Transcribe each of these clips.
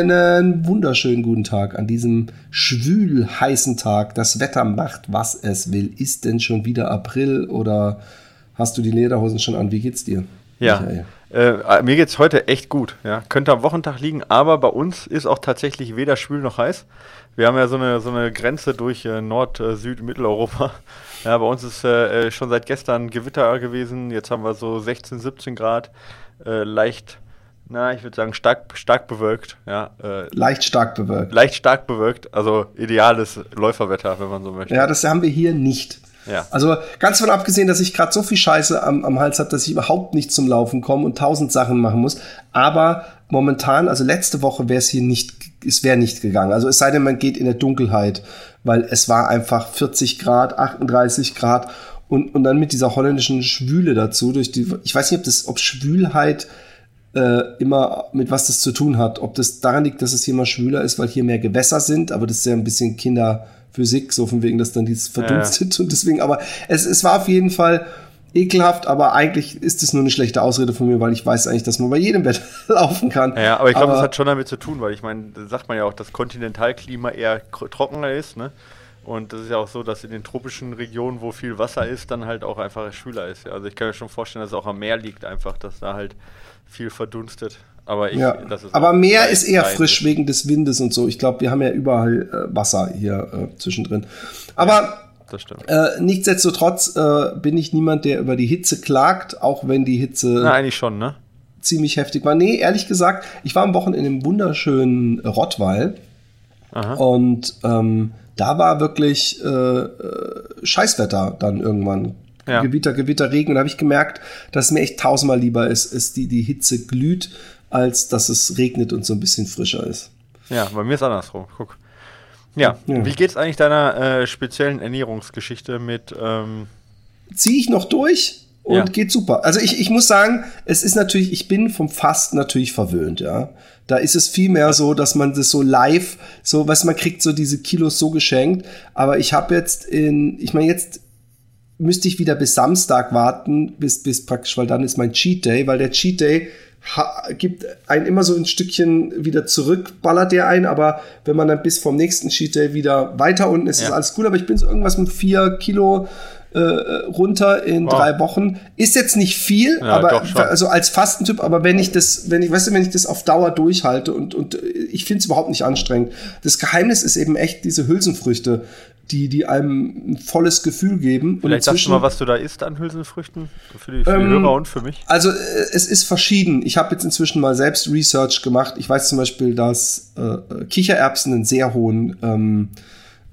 Einen wunderschönen guten Tag an diesem schwül heißen Tag. Das Wetter macht, was es will. Ist denn schon wieder April oder hast du die Lederhosen schon an? Wie geht's dir? Ja, äh, mir geht's heute echt gut. Ja. Könnte am Wochentag liegen, aber bei uns ist auch tatsächlich weder schwül noch heiß. Wir haben ja so eine, so eine Grenze durch äh, Nord-, äh, Süd-, Mitteleuropa. Ja, bei uns ist äh, äh, schon seit gestern Gewitter gewesen. Jetzt haben wir so 16, 17 Grad. Äh, leicht na, ich würde sagen, stark, stark bewölkt. Ja, äh, leicht stark bewölkt. Leicht stark bewölkt, also ideales Läuferwetter, wenn man so möchte. Ja, das haben wir hier nicht. Ja. Also ganz von abgesehen, dass ich gerade so viel Scheiße am, am Hals habe, dass ich überhaupt nicht zum Laufen komme und tausend Sachen machen muss. Aber momentan, also letzte Woche wäre es hier nicht, es wäre nicht gegangen. Also es sei denn, man geht in der Dunkelheit, weil es war einfach 40 Grad, 38 Grad und, und dann mit dieser holländischen Schwüle dazu, durch die, ich weiß nicht, ob das, ob Schwülheit äh, immer mit was das zu tun hat. Ob das daran liegt, dass es hier mal schwüler ist, weil hier mehr Gewässer sind, aber das ist ja ein bisschen Kinderphysik, so von wegen, dass dann dieses verdunstet ja. und deswegen, aber es, es war auf jeden Fall ekelhaft, aber eigentlich ist es nur eine schlechte Ausrede von mir, weil ich weiß eigentlich, dass man bei jedem Wetter laufen kann. Ja, aber ich glaube, das hat schon damit zu tun, weil ich meine, da sagt man ja auch, dass Kontinentalklima eher trockener ist, ne? Und das ist ja auch so, dass in den tropischen Regionen, wo viel Wasser ist, dann halt auch einfach schwüler ist. Also ich kann mir schon vorstellen, dass es auch am Meer liegt, einfach, dass da halt viel verdunstet. Aber, ich, ja, aber Meer ist eher frisch wegen des Windes und so. Ich glaube, wir haben ja überall äh, Wasser hier äh, zwischendrin. Aber ja, äh, nichtsdestotrotz äh, bin ich niemand, der über die Hitze klagt, auch wenn die Hitze. Na, eigentlich schon, ne? Ziemlich heftig war. Nee, ehrlich gesagt, ich war am Wochenende im wunderschönen Rottweil. Aha. Und ähm, da war wirklich äh, äh Scheißwetter dann irgendwann ja. Gewitter, Gewitter, Regen. Und da habe ich gemerkt, dass es mir echt tausendmal lieber ist, ist die, die Hitze glüht, als dass es regnet und so ein bisschen frischer ist. Ja, bei mir ist andersrum. Guck. Ja, ja. wie geht's eigentlich deiner äh, speziellen Ernährungsgeschichte mit? Ähm Ziehe ich noch durch und ja. geht super. Also ich, ich muss sagen, es ist natürlich, ich bin vom Fasten natürlich verwöhnt, ja. Da ist es viel mehr so, dass man das so live, so, was man kriegt so diese Kilos so geschenkt. Aber ich habe jetzt in, ich meine jetzt müsste ich wieder bis Samstag warten, bis, bis praktisch, weil dann ist mein Cheat Day, weil der Cheat Day gibt einen immer so ein Stückchen wieder zurück, ballert der ein, aber wenn man dann bis vom nächsten Cheat Day wieder weiter unten ist, ja. ist alles cool, aber ich bin so irgendwas mit vier Kilo äh, runter in wow. drei Wochen. Ist jetzt nicht viel, ja, aber also als Fastentyp, aber wenn ich das, wenn ich, weißt du, wenn ich das auf Dauer durchhalte und, und ich finde es überhaupt nicht anstrengend. Das Geheimnis ist eben echt diese Hülsenfrüchte die, die einem ein volles Gefühl geben. Vielleicht sagst du mal, was du da isst an Hülsenfrüchten? Für die, für die ähm, Hörer und für mich? Also, äh, es ist verschieden. Ich habe jetzt inzwischen mal selbst Research gemacht. Ich weiß zum Beispiel, dass äh, Kichererbsen einen sehr hohen ähm,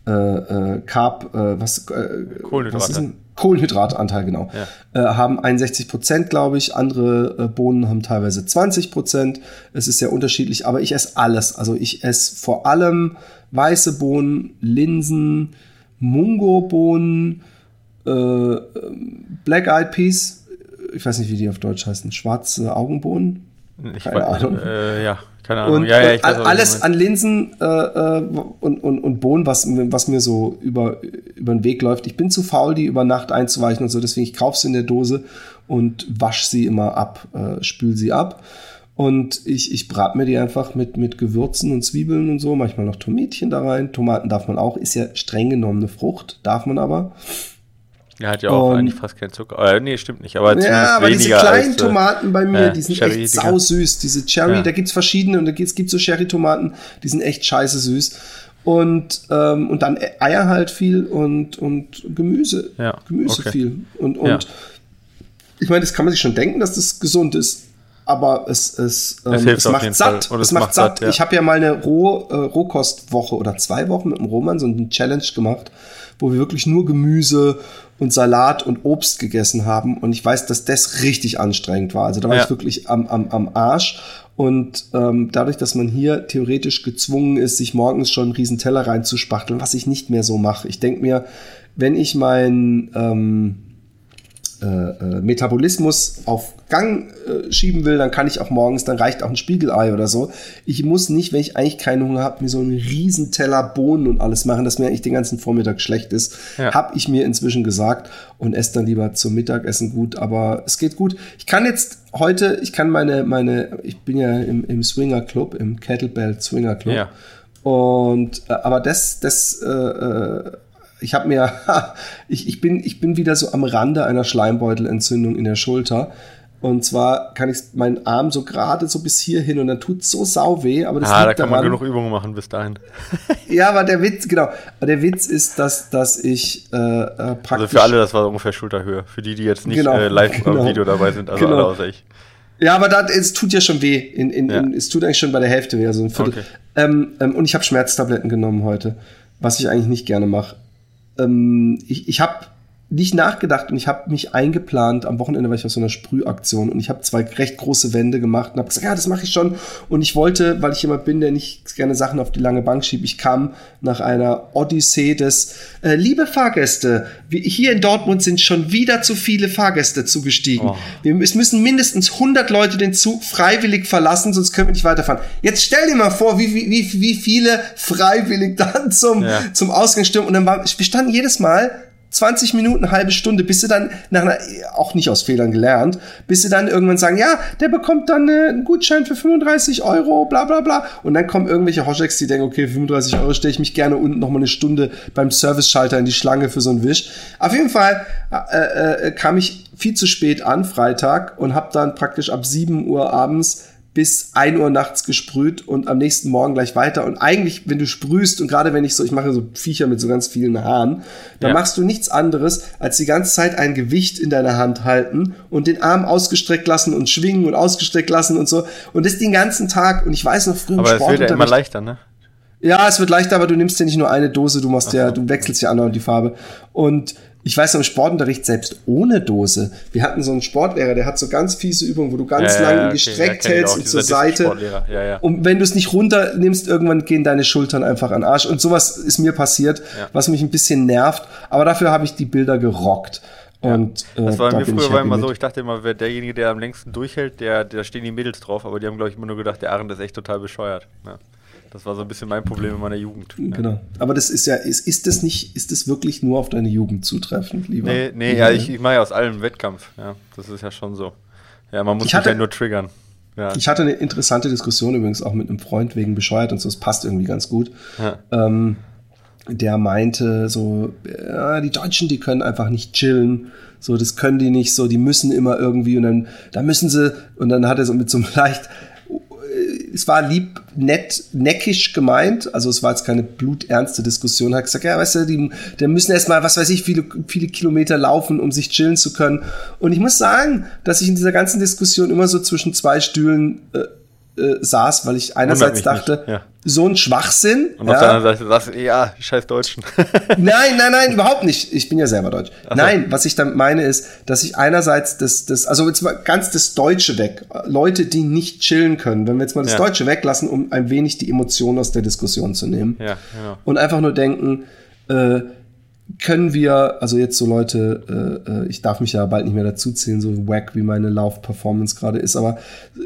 äh, äh, Carb, äh, was, äh, Kohlenhydrate. Was ist ein Kohlenhydratanteil, genau. Ja. Äh, haben 61 Prozent, glaube ich. Andere äh, Bohnen haben teilweise 20 Prozent. Es ist sehr unterschiedlich, aber ich esse alles. Also ich esse vor allem weiße Bohnen, Linsen, Mungo-Bohnen, äh, Black Eyed Peas, ich weiß nicht, wie die auf Deutsch heißen, schwarze Augenbohnen. Keine weiß, Ahnung. Ja, keine Ahnung. Und, ja, ja, weiß, alles an Linsen äh, äh, und, und, und Bohnen, was, was mir so über, über den Weg läuft. Ich bin zu faul, die über Nacht einzuweichen und so, deswegen ich kaufe sie in der Dose und wasche sie immer ab, äh, spül sie ab. Und ich, ich brate mir die einfach mit, mit Gewürzen und Zwiebeln und so, manchmal noch Tomätchen da rein. Tomaten darf man auch, ist ja streng genommen eine Frucht, darf man aber. Ja, hat ja auch und, eigentlich fast keinen Zucker. Äh, nee, stimmt nicht. Aber ja, aber diese kleinen als, äh, Tomaten bei mir, äh, die sind Cherry, echt sau süß. Diese Cherry, ja. da gibt's verschiedene und da gibt's, gibt's so Cherry-Tomaten, die sind echt scheiße süß. Und, ähm, und dann Eier halt viel und, und Gemüse. Ja, Gemüse okay. viel. Und, und ja. ich meine, das kann man sich schon denken, dass das gesund ist aber es, es, ähm, es, es macht satt. Es, es, macht satt. satt. Ich habe ja mal eine Roh, äh, Rohkostwoche oder zwei Wochen mit dem Roman so eine Challenge gemacht, wo wir wirklich nur Gemüse und Salat und Obst gegessen haben. Und ich weiß, dass das richtig anstrengend war. Also da war ja. ich wirklich am, am, am Arsch. Und ähm, dadurch, dass man hier theoretisch gezwungen ist, sich morgens schon einen riesen Teller reinzuspachteln, was ich nicht mehr so mache. Ich denk mir, wenn ich mein ähm, äh, äh, Metabolismus auf Gang äh, schieben will, dann kann ich auch morgens, dann reicht auch ein Spiegelei oder so. Ich muss nicht, wenn ich eigentlich keinen Hunger habe, mir so einen riesen Teller Bohnen und alles machen, dass mir eigentlich den ganzen Vormittag schlecht ist. Ja. Habe ich mir inzwischen gesagt und esse dann lieber zum Mittagessen gut, aber es geht gut. Ich kann jetzt heute, ich kann meine, meine, ich bin ja im, im Swinger Club, im Kettlebell Swinger Club. Ja. Und äh, aber das, das äh, äh ich habe mir, ich, ich, bin, ich bin wieder so am Rande einer Schleimbeutelentzündung in der Schulter. Und zwar kann ich meinen Arm so gerade so bis hier hin und dann tut so sau weh. Aber das ah, da kann daran, man genug Übungen machen bis dahin. ja, aber der Witz, genau. Aber der Witz ist, dass, dass ich äh, praktisch. Äh, also für alle, das war ungefähr Schulterhöhe. Für die, die jetzt nicht genau, äh, live genau. am Video dabei sind, also genau. alle außer ich. Ja, aber da, es tut ja schon weh. In, in, ja. in, es tut eigentlich schon bei der Hälfte weh, also ein Viertel. Okay. Ähm, ähm, und ich habe Schmerztabletten genommen heute, was ich eigentlich nicht gerne mache ähm, ich, ich habe nicht nachgedacht und ich habe mich eingeplant. Am Wochenende war ich auf so einer Sprühaktion und ich habe zwei recht große Wände gemacht und habe gesagt, ja, das mache ich schon. Und ich wollte, weil ich jemand bin, der nicht gerne Sachen auf die lange Bank schiebt, ich kam nach einer Odyssee des, äh, liebe Fahrgäste, wir, hier in Dortmund sind schon wieder zu viele Fahrgäste zugestiegen. Oh. Wir, es müssen mindestens 100 Leute den Zug freiwillig verlassen, sonst können wir nicht weiterfahren. Jetzt stell dir mal vor, wie, wie, wie viele freiwillig dann zum, ja. zum Ausgang stürmen. Und dann war, wir standen jedes Mal 20 Minuten, halbe Stunde, bis sie dann nach einer, auch nicht aus Fehlern gelernt, bis sie dann irgendwann sagen, ja, der bekommt dann äh, einen Gutschein für 35 Euro, bla bla bla. Und dann kommen irgendwelche Hoschecks, die denken, okay, 35 Euro stelle ich mich gerne unten noch mal eine Stunde beim Service-Schalter in die Schlange für so einen Wisch. Auf jeden Fall äh, äh, kam ich viel zu spät an, Freitag, und habe dann praktisch ab 7 Uhr abends bis 1 Uhr nachts gesprüht und am nächsten Morgen gleich weiter. Und eigentlich, wenn du sprühst und gerade wenn ich so, ich mache so Viecher mit so ganz vielen Haaren, dann ja. machst du nichts anderes, als die ganze Zeit ein Gewicht in deiner Hand halten und den Arm ausgestreckt lassen und schwingen und ausgestreckt lassen und so. Und das den ganzen Tag. Und ich weiß noch früher Aber Sport. Aber es wird ja immer leichter, ne? Ja, es wird leichter, aber du nimmst ja nicht nur eine Dose, du machst so. ja, du wechselst ja andauernd die Farbe. Und ich weiß im Sportunterricht selbst ohne Dose. Wir hatten so einen Sportlehrer, der hat so ganz fiese Übungen, wo du ganz ja, lang okay, gestreckt ja, hältst und zur Seite. Ja, und wenn du es nicht runternimmst, irgendwann gehen deine Schultern einfach an Arsch. Und sowas ist mir passiert, was mich ein bisschen nervt. Aber dafür habe ich die Bilder gerockt. Und, äh, das war da mir früher war immer so, ich dachte immer, wer derjenige, der am längsten durchhält, der, da stehen die Mädels drauf, aber die haben, glaube ich, immer nur gedacht, der Arend ist echt total bescheuert. Ja. Das war so ein bisschen mein Problem in meiner Jugend. Genau. Aber das ist ja, ist, ist das nicht, ist das wirklich nur auf deine Jugend zutreffend, lieber? Nee, nee, ja, ich, ich mache ja aus allem Wettkampf. Ja, das ist ja schon so. Ja, man muss sich ja nur triggern. Ja. Ich hatte eine interessante Diskussion übrigens auch mit einem Freund wegen bescheuert und so, es passt irgendwie ganz gut. Ja. Ähm, der meinte so, ja, die Deutschen, die können einfach nicht chillen. So, das können die nicht so, die müssen immer irgendwie und dann, da müssen sie, und dann hat er so mit so einem leicht es war lieb, nett, neckisch gemeint. Also es war jetzt keine bluternste Diskussion. Hat gesagt, ja, weißt du, die, die müssen erstmal, was weiß ich, viele, viele Kilometer laufen, um sich chillen zu können. Und ich muss sagen, dass ich in dieser ganzen Diskussion immer so zwischen zwei Stühlen äh, äh, saß, weil ich einerseits dachte, ja. so ein Schwachsinn. Und auf der anderen Seite du, ja, scheiß Deutschen. nein, nein, nein, überhaupt nicht. Ich bin ja selber Deutsch. So. Nein, was ich damit meine ist, dass ich einerseits das, das, also jetzt mal ganz das Deutsche weg. Leute, die nicht chillen können, wenn wir jetzt mal das ja. Deutsche weglassen, um ein wenig die Emotionen aus der Diskussion zu nehmen. Ja, genau. Und einfach nur denken, äh, können wir, also jetzt so Leute, äh, äh, ich darf mich ja bald nicht mehr dazu zählen, so wack wie meine Lauf-Performance gerade ist, aber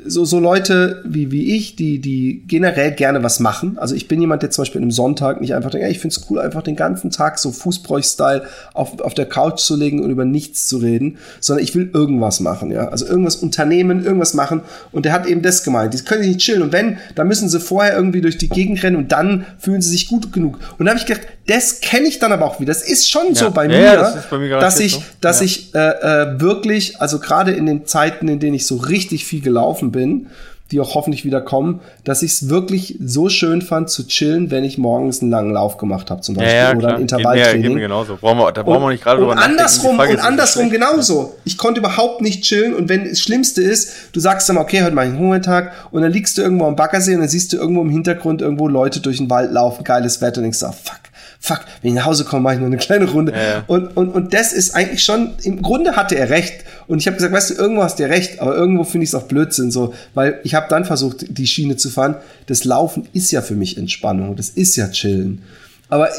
so, so Leute wie, wie ich, die, die generell gerne was machen. Also ich bin jemand, der zum Beispiel einem Sonntag nicht einfach denkt, ja, ich find's cool, einfach den ganzen Tag so Fußbräuch-Style auf, auf der Couch zu legen und über nichts zu reden, sondern ich will irgendwas machen, ja. Also irgendwas unternehmen, irgendwas machen. Und der hat eben das gemeint. Die können sich nicht chillen. Und wenn, dann müssen sie vorher irgendwie durch die Gegend rennen und dann fühlen sie sich gut genug. Und da habe ich gedacht, das kenne ich dann aber auch wieder. Das ist schon ja. so bei mir, ja, bei mir dass ich, so. dass ja. ich äh, äh, wirklich, also gerade in den Zeiten, in denen ich so richtig viel gelaufen bin, die auch hoffentlich wieder kommen, dass ich es wirklich so schön fand zu chillen, wenn ich morgens einen langen Lauf gemacht habe zum Beispiel ja, ja, oder ein Intervalltraining. Geht mir, genauso. Brauchen wir, da brauchen wir nicht gerade drüber andersrum, Und andersrum genauso. Ich konnte überhaupt nicht chillen und wenn das Schlimmste ist, du sagst dann, okay, heute mache ich einen Hungertag und dann liegst du irgendwo am Baggersee und dann siehst du irgendwo im Hintergrund irgendwo Leute durch den Wald laufen, geiles Wetter und denkst, oh, fuck, fuck, wenn ich nach Hause komme, mache ich nur eine kleine Runde. Ja. Und, und, und das ist eigentlich schon, im Grunde hatte er recht. Und ich habe gesagt, weißt du, irgendwo hast du recht, aber irgendwo finde ich es auch Blödsinn, so, weil ich habe dann versucht, die Schiene zu fahren. Das Laufen ist ja für mich Entspannung, das ist ja Chillen. Aber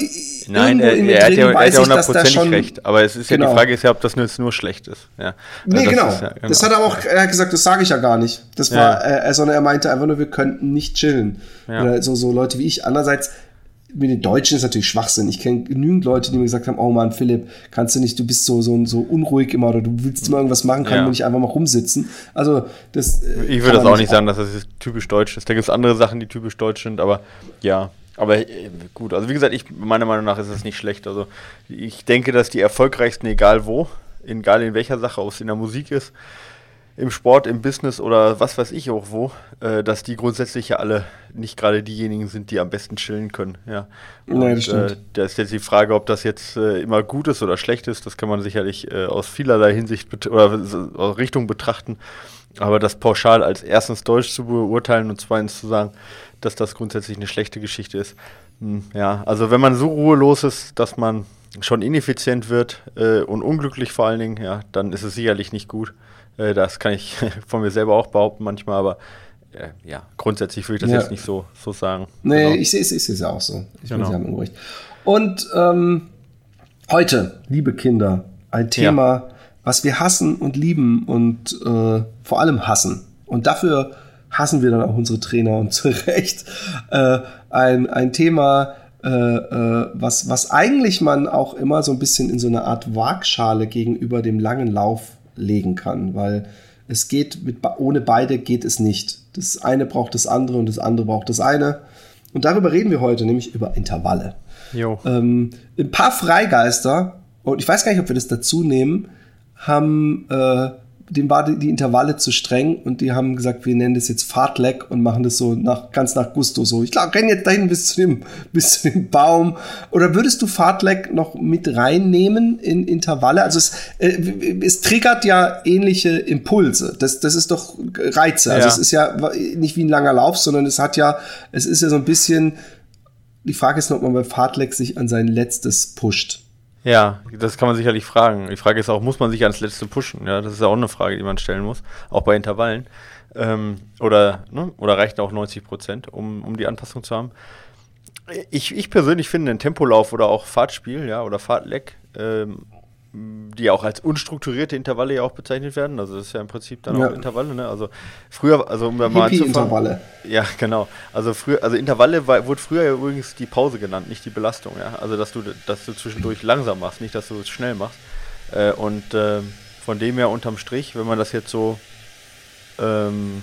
Nein, er, er, hat ja, er hat ja hundertprozentig recht. Aber es ist genau. ja die genau. Frage ist ja, ob das jetzt nur schlecht ist. Ja. Nee, also genau. Ist, ja, genau. Das hat er auch er hat gesagt, das sage ich ja gar nicht. Das war, ja. äh, sondern er meinte einfach nur, wir könnten nicht chillen. Ja. Oder so, so Leute wie ich. Andererseits, mit den Deutschen ist natürlich Schwachsinn. Ich kenne genügend Leute, die mir gesagt haben, oh Mann, Philipp, kannst du nicht, du bist so, so, so unruhig immer oder du willst immer irgendwas machen, kann ja. nicht einfach mal rumsitzen. Also das. Äh, ich würde das auch nicht sagen, dass das typisch deutsch ist. Da gibt es andere Sachen, die typisch deutsch sind, aber ja. Aber äh, gut, also wie gesagt, ich, meiner Meinung nach ist es nicht schlecht. Also ich denke, dass die erfolgreichsten, egal wo, egal in welcher Sache, ob es in der Musik ist, im Sport, im Business oder was weiß ich auch wo, äh, dass die grundsätzlich ja alle nicht gerade diejenigen sind, die am besten chillen können. Ja. Und, nee, das stimmt. Äh, da ist jetzt die Frage, ob das jetzt äh, immer gut ist oder schlecht ist. Das kann man sicherlich äh, aus vielerlei Hinsicht oder aus Richtung betrachten. Aber das pauschal als erstens Deutsch zu beurteilen und zweitens zu sagen, dass das grundsätzlich eine schlechte Geschichte ist. Hm, ja, also wenn man so ruhelos ist, dass man schon ineffizient wird äh, und unglücklich vor allen Dingen, ja, dann ist es sicherlich nicht gut. Äh, das kann ich von mir selber auch behaupten manchmal, aber äh, ja, grundsätzlich würde ich das ja. jetzt nicht so, so sagen. Nee, genau. ich sehe es ja auch so. Ich genau. bin sehr Unrecht. Und ähm, heute, liebe Kinder, ein Thema, ja. was wir hassen und lieben und äh, vor allem hassen. Und dafür hassen wir dann auch unsere Trainer und zu Recht. Äh, ein, ein Thema, äh, äh, was, was eigentlich man auch immer so ein bisschen in so eine Art Waagschale gegenüber dem langen Lauf legen kann, weil es geht mit, ohne beide geht es nicht. Das eine braucht das andere und das andere braucht das eine. Und darüber reden wir heute, nämlich über Intervalle. Ähm, ein paar Freigeister, und ich weiß gar nicht, ob wir das dazu nehmen, haben äh, dem war die, die, Intervalle zu streng und die haben gesagt, wir nennen das jetzt Fahrtleck und machen das so nach, ganz nach Gusto so. Ich glaube, renn jetzt dahin bis zu dem, bis zu dem Baum. Oder würdest du Fahrtleck noch mit reinnehmen in Intervalle? Also es, äh, es triggert ja ähnliche Impulse. Das, das ist doch Reize. Also ja. es ist ja nicht wie ein langer Lauf, sondern es hat ja, es ist ja so ein bisschen, die Frage ist nur, ob man bei Fahrtleck sich an sein letztes pusht. Ja, das kann man sicherlich fragen. Die Frage ist auch, muss man sich ans Letzte pushen? Ja, das ist ja auch eine Frage, die man stellen muss, auch bei Intervallen. Ähm, oder, ne, oder reicht auch 90 Prozent, um, um die Anpassung zu haben? Ich, ich persönlich finde, ein Tempolauf oder auch Fahrtspiel, ja, oder Fahrtleck ähm, die auch als unstrukturierte Intervalle ja auch bezeichnet werden. Also das ist ja im Prinzip dann ja. auch Intervalle. Ne? Also früher, also um mal Intervalle. Ja, genau. Also früher, also Intervalle war, wurde früher ja übrigens die Pause genannt, nicht die Belastung. Ja, also dass du, dass du zwischendurch langsam machst, nicht dass du es schnell machst. Äh, und äh, von dem her unterm Strich, wenn man das jetzt so ähm,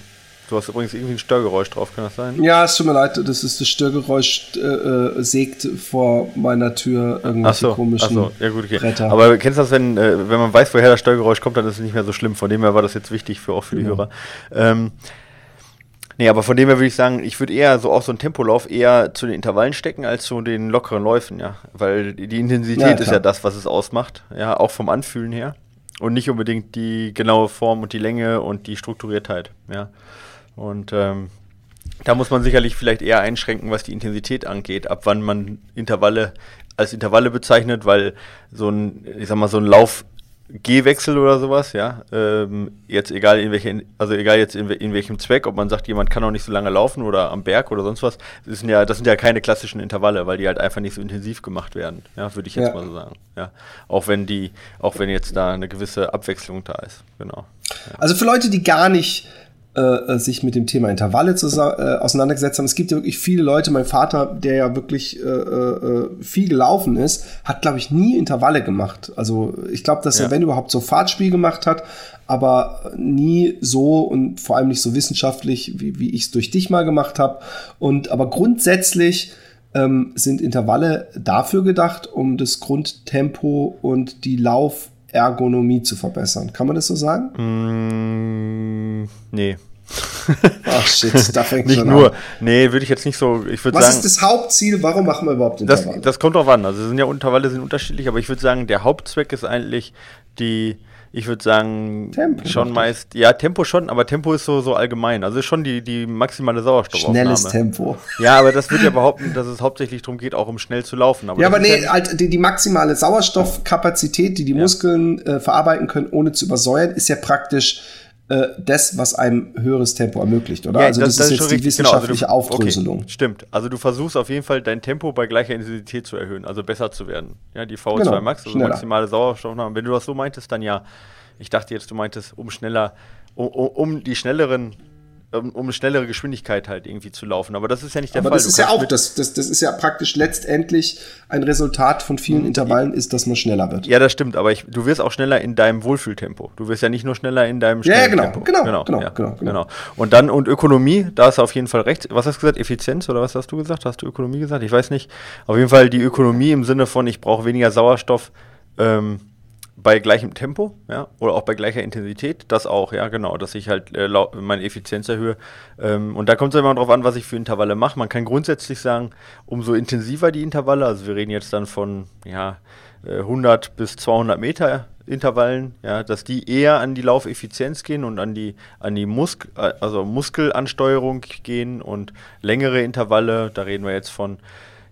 Du hast übrigens irgendwie ein Störgeräusch drauf, kann das sein? Ja, es tut mir leid, das ist das Störgeräusch, äh, äh sägt vor meiner Tür irgendwelche so, komischen so, ja gut, okay. Bretter. Aber kennst du das, wenn, äh, wenn man weiß, woher das Störgeräusch kommt, dann ist es nicht mehr so schlimm. Von dem her war das jetzt wichtig für auch für die ja. Hörer. Ähm, Nee, aber von dem her würde ich sagen, ich würde eher so auch so einen Tempolauf eher zu den Intervallen stecken als zu den lockeren Läufen, ja. Weil die Intensität ja, ist ja das, was es ausmacht, ja, auch vom Anfühlen her. Und nicht unbedingt die genaue Form und die Länge und die Strukturiertheit, ja. Und ähm, da muss man sicherlich vielleicht eher einschränken, was die Intensität angeht, ab wann man Intervalle als Intervalle bezeichnet, weil so ein, ich sag mal, so ein Lauf Gehwechsel oder sowas, ja, ähm, jetzt egal in welche, also egal jetzt in, in, welchem Zweck, ob man sagt, jemand kann auch nicht so lange laufen oder am Berg oder sonst was, das sind ja, das sind ja keine klassischen Intervalle, weil die halt einfach nicht so intensiv gemacht werden, ja, würde ich jetzt ja. mal so sagen, ja, auch wenn die, auch wenn jetzt da eine gewisse Abwechslung da ist, genau. Ja. Also für Leute, die gar nicht äh, äh, sich mit dem Thema Intervalle zu, äh, auseinandergesetzt haben. Es gibt ja wirklich viele Leute, mein Vater, der ja wirklich äh, äh, viel gelaufen ist, hat, glaube ich, nie Intervalle gemacht. Also ich glaube, dass ja. er, wenn überhaupt, so Fahrtspiel gemacht hat, aber nie so und vor allem nicht so wissenschaftlich, wie, wie ich es durch dich mal gemacht habe. Und aber grundsätzlich ähm, sind Intervalle dafür gedacht, um das Grundtempo und die Lauf Ergonomie zu verbessern. Kann man das so sagen? Mm, nee. Ach shit, da fängt Nicht nur. An. Nee, würde ich jetzt nicht so. Ich Was sagen, ist das Hauptziel? Warum machen wir überhaupt Intervalle? Das, das kommt drauf an. Also sind ja Intervalle sind unterschiedlich, aber ich würde sagen, der Hauptzweck ist eigentlich die ich würde sagen, Tempo schon meist, ja, Tempo schon, aber Tempo ist so, so allgemein. Also schon die, die maximale Sauerstoffaufnahme. Schnelles Tempo. Ja, aber das wird ja behaupten, dass es hauptsächlich darum geht, auch um schnell zu laufen. Aber ja, aber nee, halt die, die, maximale Sauerstoffkapazität, die die ja. Muskeln äh, verarbeiten können, ohne zu übersäuern, ist ja praktisch äh, das, was einem höheres Tempo ermöglicht, oder? Ja, also das, das ist, jetzt die wissenschaftliche genau, also du, Aufdröselung. Okay, stimmt. Also du versuchst auf jeden Fall dein Tempo bei gleicher Intensität zu erhöhen, also besser zu werden. Ja, die VO2 genau, Max, also schneller. maximale Sauerstoffnahme. Wenn du das so meintest, dann ja. Ich dachte jetzt, du meintest, um schneller, um, um die schnelleren um, um schnellere Geschwindigkeit halt irgendwie zu laufen. Aber das ist ja nicht der Aber Fall. Das ist ja auch, das, das, das ist ja praktisch letztendlich ein Resultat von vielen mhm. Intervallen, ist, dass man schneller wird. Ja, das stimmt, aber ich, du wirst auch schneller in deinem Wohlfühltempo. Du wirst ja nicht nur schneller in deinem ja, genau, Tempo. Genau, genau, genau, ja, genau, genau, Und dann, und Ökonomie, da hast du auf jeden Fall recht. Was hast du gesagt? Effizienz oder was hast du gesagt? Hast du Ökonomie gesagt? Ich weiß nicht. Auf jeden Fall die Ökonomie im Sinne von, ich brauche weniger Sauerstoff. Ähm, bei gleichem Tempo, ja, oder auch bei gleicher Intensität, das auch, ja, genau, dass ich halt äh, meine Effizienz erhöhe. Ähm, und da kommt es immer darauf an, was ich für Intervalle mache. Man kann grundsätzlich sagen, umso intensiver die Intervalle, also wir reden jetzt dann von, ja, 100 äh, bis 200 Meter Intervallen, ja, dass die eher an die Laufeffizienz gehen und an die, an die Musk äh, also Muskelansteuerung gehen und längere Intervalle, da reden wir jetzt von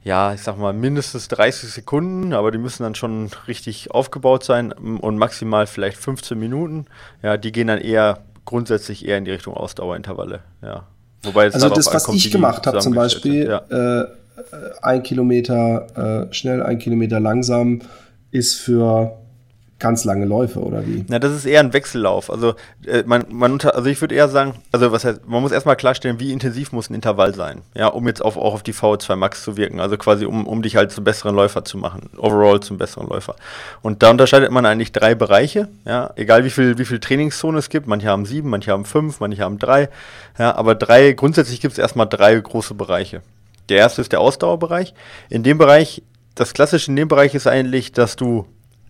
ja, ich sag mal, mindestens 30 Sekunden, aber die müssen dann schon richtig aufgebaut sein und maximal vielleicht 15 Minuten. Ja, die gehen dann eher grundsätzlich eher in die Richtung Ausdauerintervalle. Ja. Wobei also das, was ich gemacht habe, zum Beispiel, ja. äh, ein Kilometer äh, schnell, ein Kilometer langsam, ist für ganz lange Läufe oder wie? Na, das ist eher ein Wechsellauf. Also äh, man, man unter, also ich würde eher sagen, also was heißt, man muss erstmal klarstellen, wie intensiv muss ein Intervall sein, ja, um jetzt auf, auch auf die VO2 Max zu wirken. Also quasi um, um dich halt zum besseren Läufer zu machen, overall zum besseren Läufer. Und da unterscheidet man eigentlich drei Bereiche, ja, egal wie viel, wie viel Trainingszone es gibt. Manche haben sieben, manche haben fünf, manche haben drei, ja, aber drei, grundsätzlich gibt es erstmal drei große Bereiche. Der erste ist der Ausdauerbereich. In dem Bereich, das Klassische in dem Bereich ist eigentlich, dass du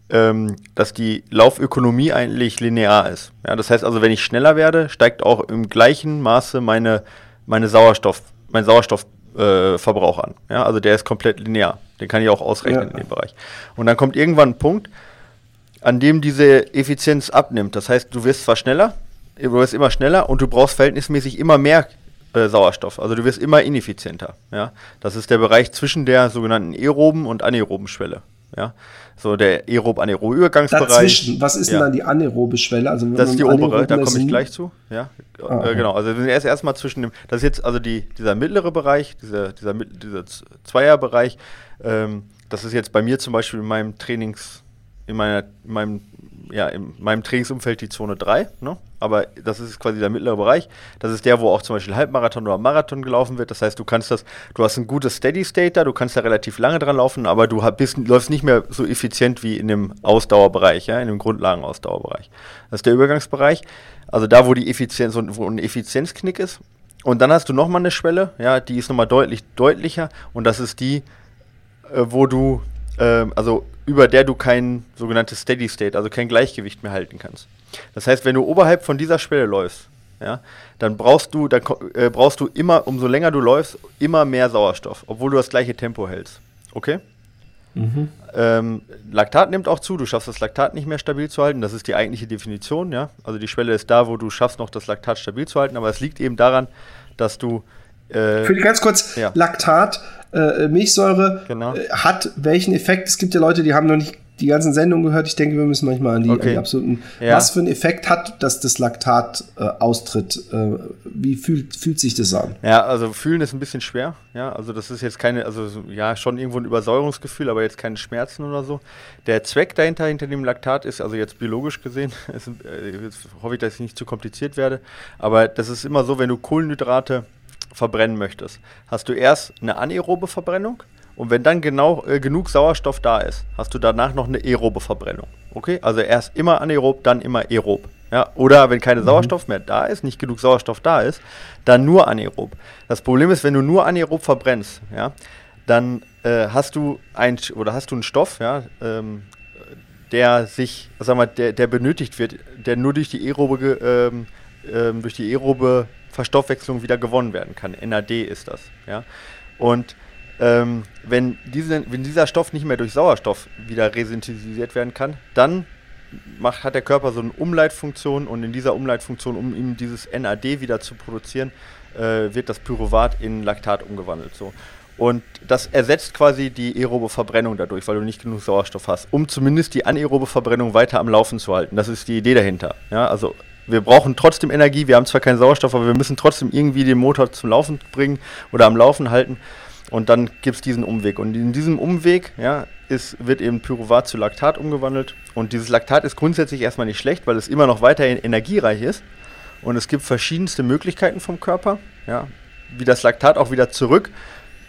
dass die Laufökonomie eigentlich linear ist. Ja, das heißt also, wenn ich schneller werde, steigt auch im gleichen Maße meine, meine Sauerstoff, mein Sauerstoffverbrauch äh, an. Ja, also der ist komplett linear. Den kann ich auch ausrechnen ja. in dem Bereich. Und dann kommt irgendwann ein Punkt, an dem diese Effizienz abnimmt. Das heißt, du wirst zwar schneller, du wirst immer schneller und du brauchst verhältnismäßig immer mehr äh, Sauerstoff. Also du wirst immer ineffizienter. Ja? Das ist der Bereich zwischen der sogenannten aeroben und anaeroben Schwelle. Ja? So der aerob-anaerob-Übergangsbereich. Dazwischen, was ist denn dann die anaerobe Schwelle? Also das ist die obere, da komme ich gleich zu. Ja, ah, okay. äh, genau. Also wir sind erst erstmal zwischen dem, das ist jetzt also die, dieser mittlere Bereich, dieser, dieser, dieser Zweierbereich. Ähm, das ist jetzt bei mir zum Beispiel in meinem Trainings, in meiner, in meinem ja, in meinem Trainingsumfeld die Zone 3, ne? aber das ist quasi der mittlere Bereich. Das ist der, wo auch zum Beispiel Halbmarathon oder Marathon gelaufen wird. Das heißt, du kannst das, du hast ein gutes Steady State da, du kannst da relativ lange dran laufen, aber du bist, läufst nicht mehr so effizient wie in dem Ausdauerbereich, ja, in dem Grundlagenausdauerbereich. Das ist der Übergangsbereich, also da, wo die Effizienz, wo ein Effizienzknick ist. Und dann hast du nochmal eine Schwelle, ja, die ist nochmal deutlich deutlicher und das ist die, äh, wo du, äh, also über der du kein sogenanntes Steady State, also kein Gleichgewicht mehr halten kannst. Das heißt, wenn du oberhalb von dieser Schwelle läufst, ja, dann brauchst du, dann äh, brauchst du immer, umso länger du läufst, immer mehr Sauerstoff, obwohl du das gleiche Tempo hältst. Okay? Mhm. Ähm, Laktat nimmt auch zu, du schaffst das Laktat nicht mehr stabil zu halten, das ist die eigentliche Definition, ja. Also die Schwelle ist da, wo du schaffst, noch das Laktat stabil zu halten, aber es liegt eben daran, dass du äh, Für ganz kurz, ja. Laktat, äh, Milchsäure genau. äh, hat welchen Effekt? Es gibt ja Leute, die haben noch nicht die ganzen Sendungen gehört. Ich denke, wir müssen manchmal an die, okay. an die absoluten. Ja. Was für einen Effekt hat, dass das Laktat äh, austritt? Äh, wie fühlt, fühlt sich das an? Ja, also fühlen ist ein bisschen schwer. Ja, also das ist jetzt keine, also ja, schon irgendwo ein Übersäuerungsgefühl, aber jetzt keine Schmerzen oder so. Der Zweck dahinter, hinter dem Laktat ist, also jetzt biologisch gesehen, ist, äh, jetzt hoffe ich, dass ich nicht zu kompliziert werde, aber das ist immer so, wenn du Kohlenhydrate verbrennen möchtest, hast du erst eine anaerobe Verbrennung und wenn dann genau äh, genug Sauerstoff da ist, hast du danach noch eine aerobe Verbrennung. Okay? Also erst immer anaerob, dann immer aerob. Ja? Oder wenn keine mhm. Sauerstoff mehr da ist, nicht genug Sauerstoff da ist, dann nur anaerob. Das Problem ist, wenn du nur anaerob verbrennst, ja, dann äh, hast du ein oder hast du einen Stoff, ja, ähm, der sich, sag mal, der, der benötigt wird, der nur durch die aerobe, ähm, ähm, durch die aerobe Verstoffwechslung wieder gewonnen werden kann. NAD ist das. Ja? Und ähm, wenn, diese, wenn dieser Stoff nicht mehr durch Sauerstoff wieder resynthetisiert werden kann, dann macht, hat der Körper so eine Umleitfunktion und in dieser Umleitfunktion, um ihm dieses NAD wieder zu produzieren, äh, wird das Pyruvat in Laktat umgewandelt. So. Und das ersetzt quasi die aerobe Verbrennung dadurch, weil du nicht genug Sauerstoff hast, um zumindest die anaerobe Verbrennung weiter am Laufen zu halten. Das ist die Idee dahinter. Ja, also wir brauchen trotzdem Energie, wir haben zwar keinen Sauerstoff, aber wir müssen trotzdem irgendwie den Motor zum Laufen bringen oder am Laufen halten. Und dann gibt es diesen Umweg. Und in diesem Umweg ja, ist, wird eben Pyruvat zu Laktat umgewandelt. Und dieses Laktat ist grundsätzlich erstmal nicht schlecht, weil es immer noch weiterhin energiereich ist. Und es gibt verschiedenste Möglichkeiten vom Körper, ja, wie das Laktat auch wieder zurück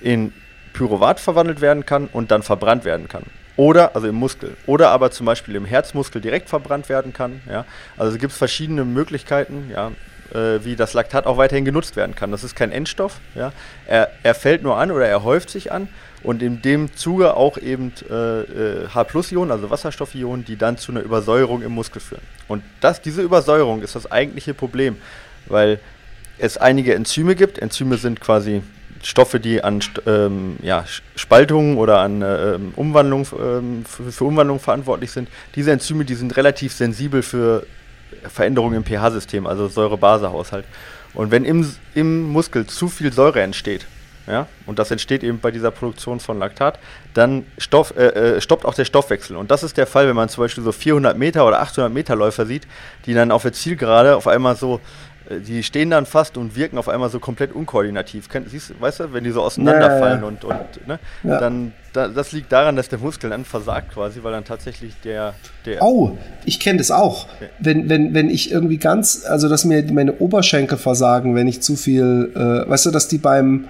in Pyruvat verwandelt werden kann und dann verbrannt werden kann. Oder, also im Muskel. Oder aber zum Beispiel im Herzmuskel direkt verbrannt werden kann. Ja. Also es gibt verschiedene Möglichkeiten, ja, äh, wie das Laktat auch weiterhin genutzt werden kann. Das ist kein Endstoff. Ja. Er, er fällt nur an oder er häuft sich an und in dem Zuge auch eben äh, äh H-Ionen, also Wasserstoffionen, die dann zu einer Übersäuerung im Muskel führen. Und das, diese Übersäuerung ist das eigentliche Problem, weil es einige Enzyme gibt. Enzyme sind quasi Stoffe, die an ähm, ja, Spaltungen oder an äh, Umwandlung, ähm, für, für Umwandlung verantwortlich sind. Diese Enzyme, die sind relativ sensibel für Veränderungen im pH-System, also Säure-Base-Haushalt. Und wenn im, im Muskel zu viel Säure entsteht, ja, und das entsteht eben bei dieser Produktion von Laktat, dann Stoff, äh, äh stoppt auch der Stoffwechsel. Und das ist der Fall, wenn man zum Beispiel so 400 Meter oder 800 Meter Läufer sieht, die dann auf der Zielgerade auf einmal so die stehen dann fast und wirken auf einmal so komplett unkoordinativ. siehst, weißt du, wenn die so auseinanderfallen ja, ja, und, und ne, dann da, das liegt daran, dass der Muskel dann versagt quasi, weil dann tatsächlich der. der oh, ich kenne das auch. Wenn, wenn, wenn ich irgendwie ganz, also dass mir meine Oberschenkel versagen, wenn ich zu viel, äh, weißt du, dass die beim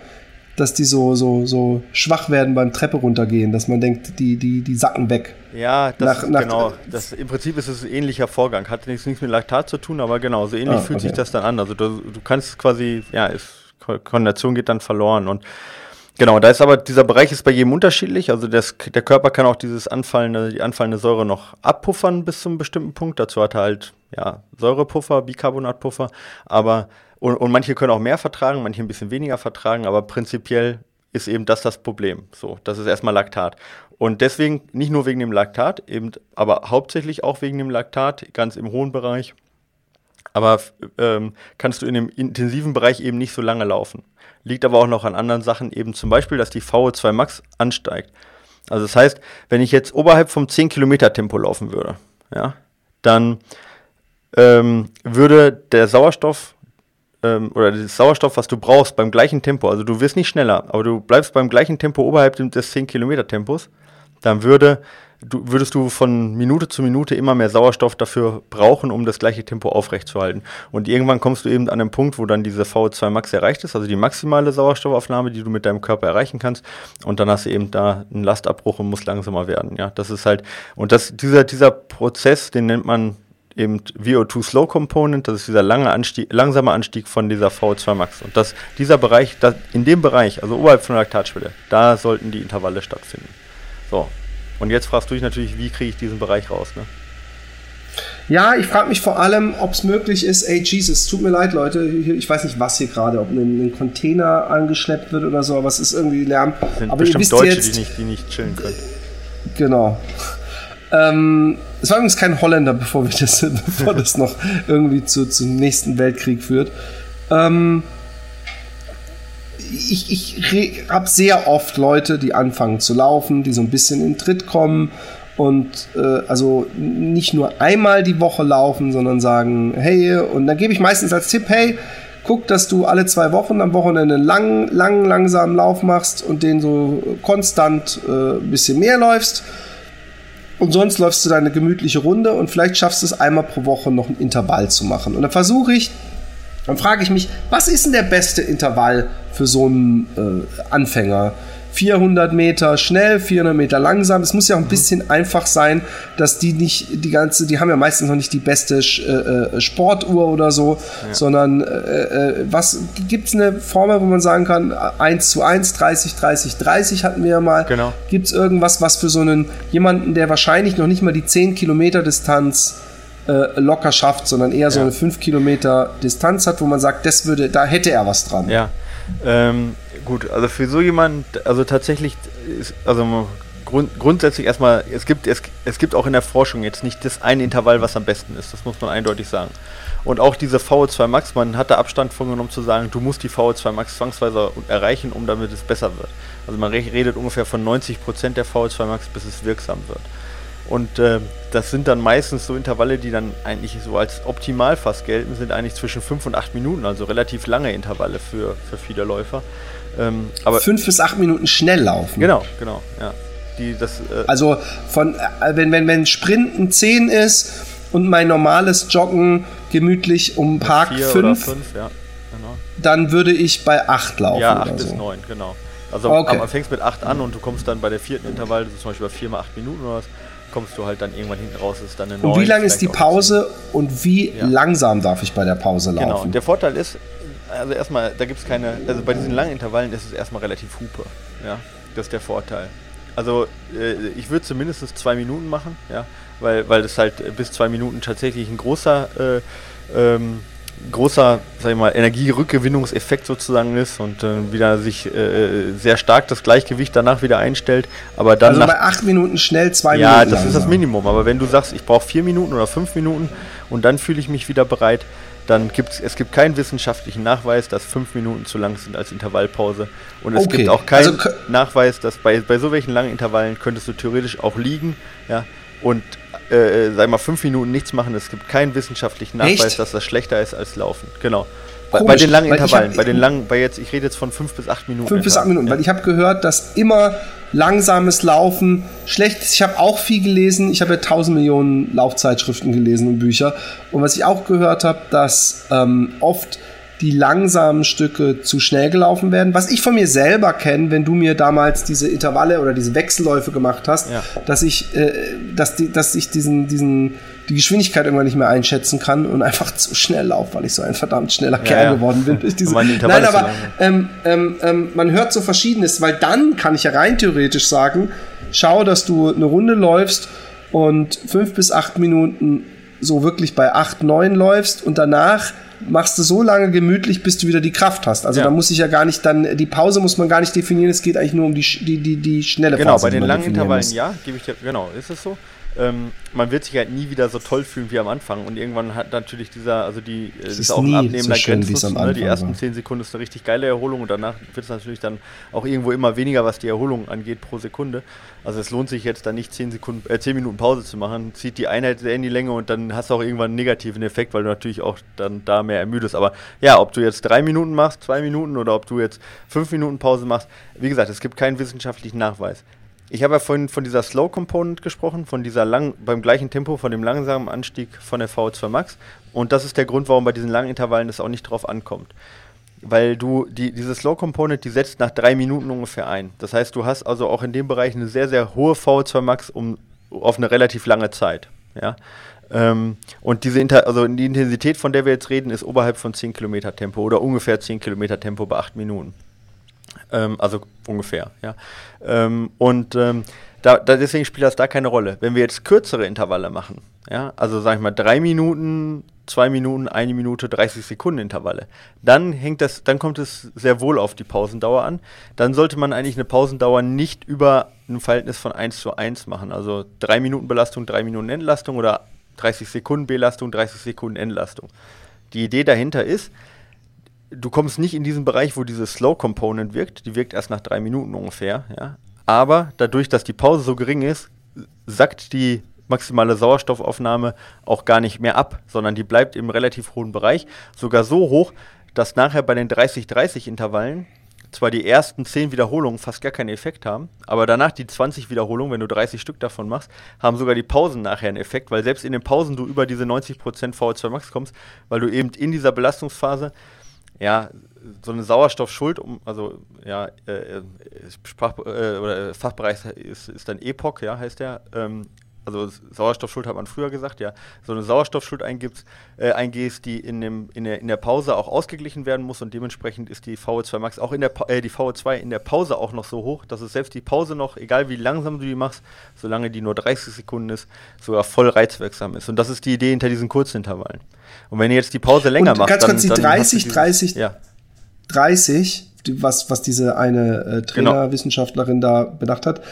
dass die so, so, so schwach werden beim Treppe runtergehen, dass man denkt, die, die, die sacken weg. Ja, das nach, nach genau. Das, Im Prinzip ist es ein ähnlicher Vorgang. Hat nichts, nichts mit Laktat zu tun, aber genau, so ähnlich ah, fühlt okay. sich das dann an. Also du, du kannst quasi, ja, ist, Koordination geht dann verloren und Genau, da ist aber dieser Bereich ist bei jedem unterschiedlich. Also das, der Körper kann auch dieses anfallende, die anfallende Säure noch abpuffern bis zu einem bestimmten Punkt. Dazu hat er halt ja, Säurepuffer, Bicarbonatpuffer. Aber und, und manche können auch mehr vertragen, manche ein bisschen weniger vertragen, aber prinzipiell ist eben das das Problem. So, das ist erstmal Laktat. Und deswegen, nicht nur wegen dem Laktat, eben, aber hauptsächlich auch wegen dem Laktat, ganz im hohen Bereich. Aber ähm, kannst du in dem intensiven Bereich eben nicht so lange laufen. Liegt aber auch noch an anderen Sachen, eben zum Beispiel, dass die VO2 Max ansteigt. Also das heißt, wenn ich jetzt oberhalb vom 10 Kilometer Tempo laufen würde, ja, dann ähm, würde der Sauerstoff ähm, oder das Sauerstoff, was du brauchst, beim gleichen Tempo, also du wirst nicht schneller, aber du bleibst beim gleichen Tempo oberhalb des 10 Kilometer Tempos, dann würde, du, würdest du von Minute zu Minute immer mehr Sauerstoff dafür brauchen, um das gleiche Tempo aufrechtzuerhalten. Und irgendwann kommst du eben an den Punkt, wo dann diese VO2 Max erreicht ist, also die maximale Sauerstoffaufnahme, die du mit deinem Körper erreichen kannst. Und dann hast du eben da einen Lastabbruch und musst langsamer werden. Ja, das ist halt, und das, dieser, dieser Prozess, den nennt man eben VO2 Slow Component, das ist dieser lange Anstieg, langsame Anstieg von dieser VO2 Max. Und das, dieser Bereich, das, in dem Bereich, also oberhalb von der Laktatschwelle, da sollten die Intervalle stattfinden. So. Und jetzt fragst du dich natürlich, wie kriege ich diesen Bereich raus, ne? Ja, ich frage mich vor allem, ob es möglich ist, ey Jesus, tut mir leid, Leute, ich weiß nicht, was hier gerade, ob ein, Container angeschleppt wird oder so, aber es ist irgendwie Lärm. Das sind aber bestimmt Deutsche, jetzt, die, nicht, die nicht chillen können. Genau. Ähm, es war übrigens kein Holländer, bevor, wir das, bevor das noch irgendwie zu, zum nächsten Weltkrieg führt. Ähm, ich ich habe sehr oft Leute, die anfangen zu laufen, die so ein bisschen in Tritt kommen und äh, also nicht nur einmal die Woche laufen, sondern sagen, hey, und dann gebe ich meistens als Tipp, hey, guck, dass du alle zwei Wochen am Wochenende einen langen, langen, langsamen Lauf machst und den so konstant äh, ein bisschen mehr läufst und sonst läufst du deine gemütliche Runde und vielleicht schaffst du es einmal pro Woche noch ein Intervall zu machen. Und dann versuche ich, dann frage ich mich, was ist denn der beste Intervall für so einen äh, Anfänger? 400 Meter schnell, 400 Meter langsam. Es muss ja auch ein mhm. bisschen einfach sein, dass die nicht die ganze, die haben ja meistens noch nicht die beste äh, äh, Sportuhr oder so, ja. sondern äh, äh was gibt es eine Formel, wo man sagen kann, 1 zu 1, 30, 30, 30 hatten wir ja mal. Genau. Gibt es irgendwas, was für so einen jemanden, der wahrscheinlich noch nicht mal die 10 Kilometer Distanz äh, locker schafft, sondern eher ja. so eine 5 Kilometer Distanz hat, wo man sagt, das würde, da hätte er was dran. Ja. Ähm, gut, also für so jemand, also tatsächlich ist, also grund, grundsätzlich erstmal, es gibt, es, es gibt auch in der Forschung jetzt nicht das eine Intervall, was am besten ist. Das muss man eindeutig sagen. Und auch diese VO2 Max, man hat da Abstand von genommen zu sagen, du musst die VO2 Max zwangsweise erreichen, um damit es besser wird. Also man redet ungefähr von 90% der VO2 Max, bis es wirksam wird. Und äh, das sind dann meistens so Intervalle, die dann eigentlich so als optimal fast gelten, sind eigentlich zwischen 5 und 8 Minuten, also relativ lange Intervalle für, für viele Läufer. Ähm, aber 5 bis 8 Minuten schnell laufen. Genau, genau, ja. Die, das, äh also von, äh, wenn, wenn, wenn Sprinten 10 ist und mein normales Joggen gemütlich um Park 5, ja, genau. dann würde ich bei 8 laufen. Ja, 8 bis so. 9, genau. Also okay. aber fängst mit 8 an und du kommst dann bei der vierten Intervall, zum Beispiel bei 4 mal 8 Minuten oder was, kommst du halt dann irgendwann hinten raus, ist dann eine Und 9, wie lang ist die Pause und wie ja. langsam darf ich bei der Pause genau, laufen? Genau, und der Vorteil ist, also erstmal, da gibt es keine, also bei diesen langen Intervallen ist es erstmal relativ hupe. Ja, das ist der Vorteil. Also äh, ich würde zumindest zwei Minuten machen, ja, weil, weil das halt bis zwei Minuten tatsächlich ein großer äh, ähm, großer, sag ich mal, Energierückgewinnungseffekt sozusagen ist und äh, wieder sich äh, sehr stark das Gleichgewicht danach wieder einstellt. Aber dann also bei acht Minuten schnell zwei ja, Minuten. Ja, das ist das Minimum. Aber wenn du sagst, ich brauche vier Minuten oder fünf Minuten und dann fühle ich mich wieder bereit, dann gibt es gibt keinen wissenschaftlichen Nachweis, dass fünf Minuten zu lang sind als Intervallpause. Und es okay. gibt auch keinen also, Nachweis, dass bei, bei so welchen langen Intervallen könntest du theoretisch auch liegen, ja, und äh, äh, sag mal, fünf Minuten nichts machen. Es gibt keinen wissenschaftlichen Nachweis, Echt? dass das schlechter ist als Laufen. Genau. Bei, bei, den langen Intervallen, bei den langen, bei jetzt, ich rede jetzt von fünf bis acht Minuten. Fünf bis acht Minuten, ja. weil ich habe gehört, dass immer langsames Laufen schlecht ist. Ich habe auch viel gelesen. Ich habe ja tausend Millionen Laufzeitschriften gelesen und Bücher. Und was ich auch gehört habe, dass ähm, oft die langsamen Stücke zu schnell gelaufen werden. Was ich von mir selber kenne, wenn du mir damals diese Intervalle oder diese Wechselläufe gemacht hast, ja. dass ich, äh, dass, die, dass ich diesen, diesen, die Geschwindigkeit irgendwann nicht mehr einschätzen kann und einfach zu schnell laufe, weil ich so ein verdammt schneller ja, Kerl ja. geworden bin. Durch diese Nein, aber ähm, ähm, ähm, man hört so Verschiedenes, weil dann kann ich ja rein theoretisch sagen, schau, dass du eine Runde läufst und fünf bis acht Minuten so wirklich bei acht, neun läufst und danach machst du so lange gemütlich, bis du wieder die Kraft hast. Also ja. da muss ich ja gar nicht dann, die Pause muss man gar nicht definieren, es geht eigentlich nur um die, die, die, die schnelle genau, Phase. Genau, bei den langen Intervallen muss. ja, gebe ich dir, genau, ist es so ähm, man wird sich halt nie wieder so toll fühlen wie am Anfang. Und irgendwann hat natürlich dieser, also die, das ist, ist auch ein abnehmender so Grenznutzen. Ne? Die ersten zehn Sekunden ist eine richtig geile Erholung und danach wird es natürlich dann auch irgendwo immer weniger, was die Erholung angeht pro Sekunde. Also es lohnt sich jetzt dann nicht zehn Sekunden, äh, zehn Minuten Pause zu machen, zieht die Einheit sehr in die Länge und dann hast du auch irgendwann einen negativen Effekt, weil du natürlich auch dann da mehr ermüdest. Aber ja, ob du jetzt drei Minuten machst, zwei Minuten oder ob du jetzt fünf Minuten Pause machst, wie gesagt, es gibt keinen wissenschaftlichen Nachweis. Ich habe ja vorhin von dieser Slow Component gesprochen, von dieser lang, beim gleichen Tempo, von dem langsamen Anstieg von der VO2 Max. Und das ist der Grund, warum bei diesen langen Intervallen es auch nicht drauf ankommt. Weil du, die, diese Slow Component, die setzt nach drei Minuten ungefähr ein. Das heißt, du hast also auch in dem Bereich eine sehr, sehr hohe VO2 Max um, auf eine relativ lange Zeit. Ja? Ähm, und diese Inter also die Intensität, von der wir jetzt reden, ist oberhalb von 10 Kilometer Tempo oder ungefähr 10 Kilometer Tempo bei 8 Minuten. Ähm, also ungefähr, ja. Ähm, und ähm, da, da, deswegen spielt das da keine Rolle. Wenn wir jetzt kürzere Intervalle machen, ja, also sag ich mal drei Minuten, zwei Minuten, eine Minute, 30 Sekunden Intervalle, dann hängt das, dann kommt es sehr wohl auf die Pausendauer an. Dann sollte man eigentlich eine Pausendauer nicht über ein Verhältnis von 1 zu 1 machen. Also drei Minuten Belastung, drei Minuten Entlastung oder 30 Sekunden Belastung, 30 Sekunden Entlastung. Die Idee dahinter ist, du kommst nicht in diesen Bereich, wo diese Slow Component wirkt. Die wirkt erst nach drei Minuten ungefähr. Ja? Aber dadurch, dass die Pause so gering ist, sackt die maximale Sauerstoffaufnahme auch gar nicht mehr ab, sondern die bleibt im relativ hohen Bereich. Sogar so hoch, dass nachher bei den 30-30-Intervallen zwar die ersten 10 Wiederholungen fast gar keinen Effekt haben, aber danach die 20 Wiederholungen, wenn du 30 Stück davon machst, haben sogar die Pausen nachher einen Effekt, weil selbst in den Pausen du über diese 90% VO2 Max kommst, weil du eben in dieser Belastungsphase ja, so eine Sauerstoffschuld, um, also ja, äh, äh, Sprach, äh, oder Fachbereich ist, ist dann EPOC, ja, heißt der. Ähm, also Sauerstoffschuld hat man früher gesagt, ja, so eine Sauerstoffschuld eingibst, äh, eingehst, die in, dem, in, der, in der Pause auch ausgeglichen werden muss und dementsprechend ist die VO2 Max auch in der äh, die VO2 in der Pause auch noch so hoch, dass es selbst die Pause noch, egal wie langsam du die machst, solange die nur 30 Sekunden ist, sogar voll reizwirksam ist. Und das ist die Idee hinter diesen Kurzintervallen. Und wenn ihr jetzt die Pause länger und macht, ganz dann, kurz die 30, dieses, 30, ja. 30, was, was diese eine äh, genau. Trainerwissenschaftlerin genau. da bedacht hat,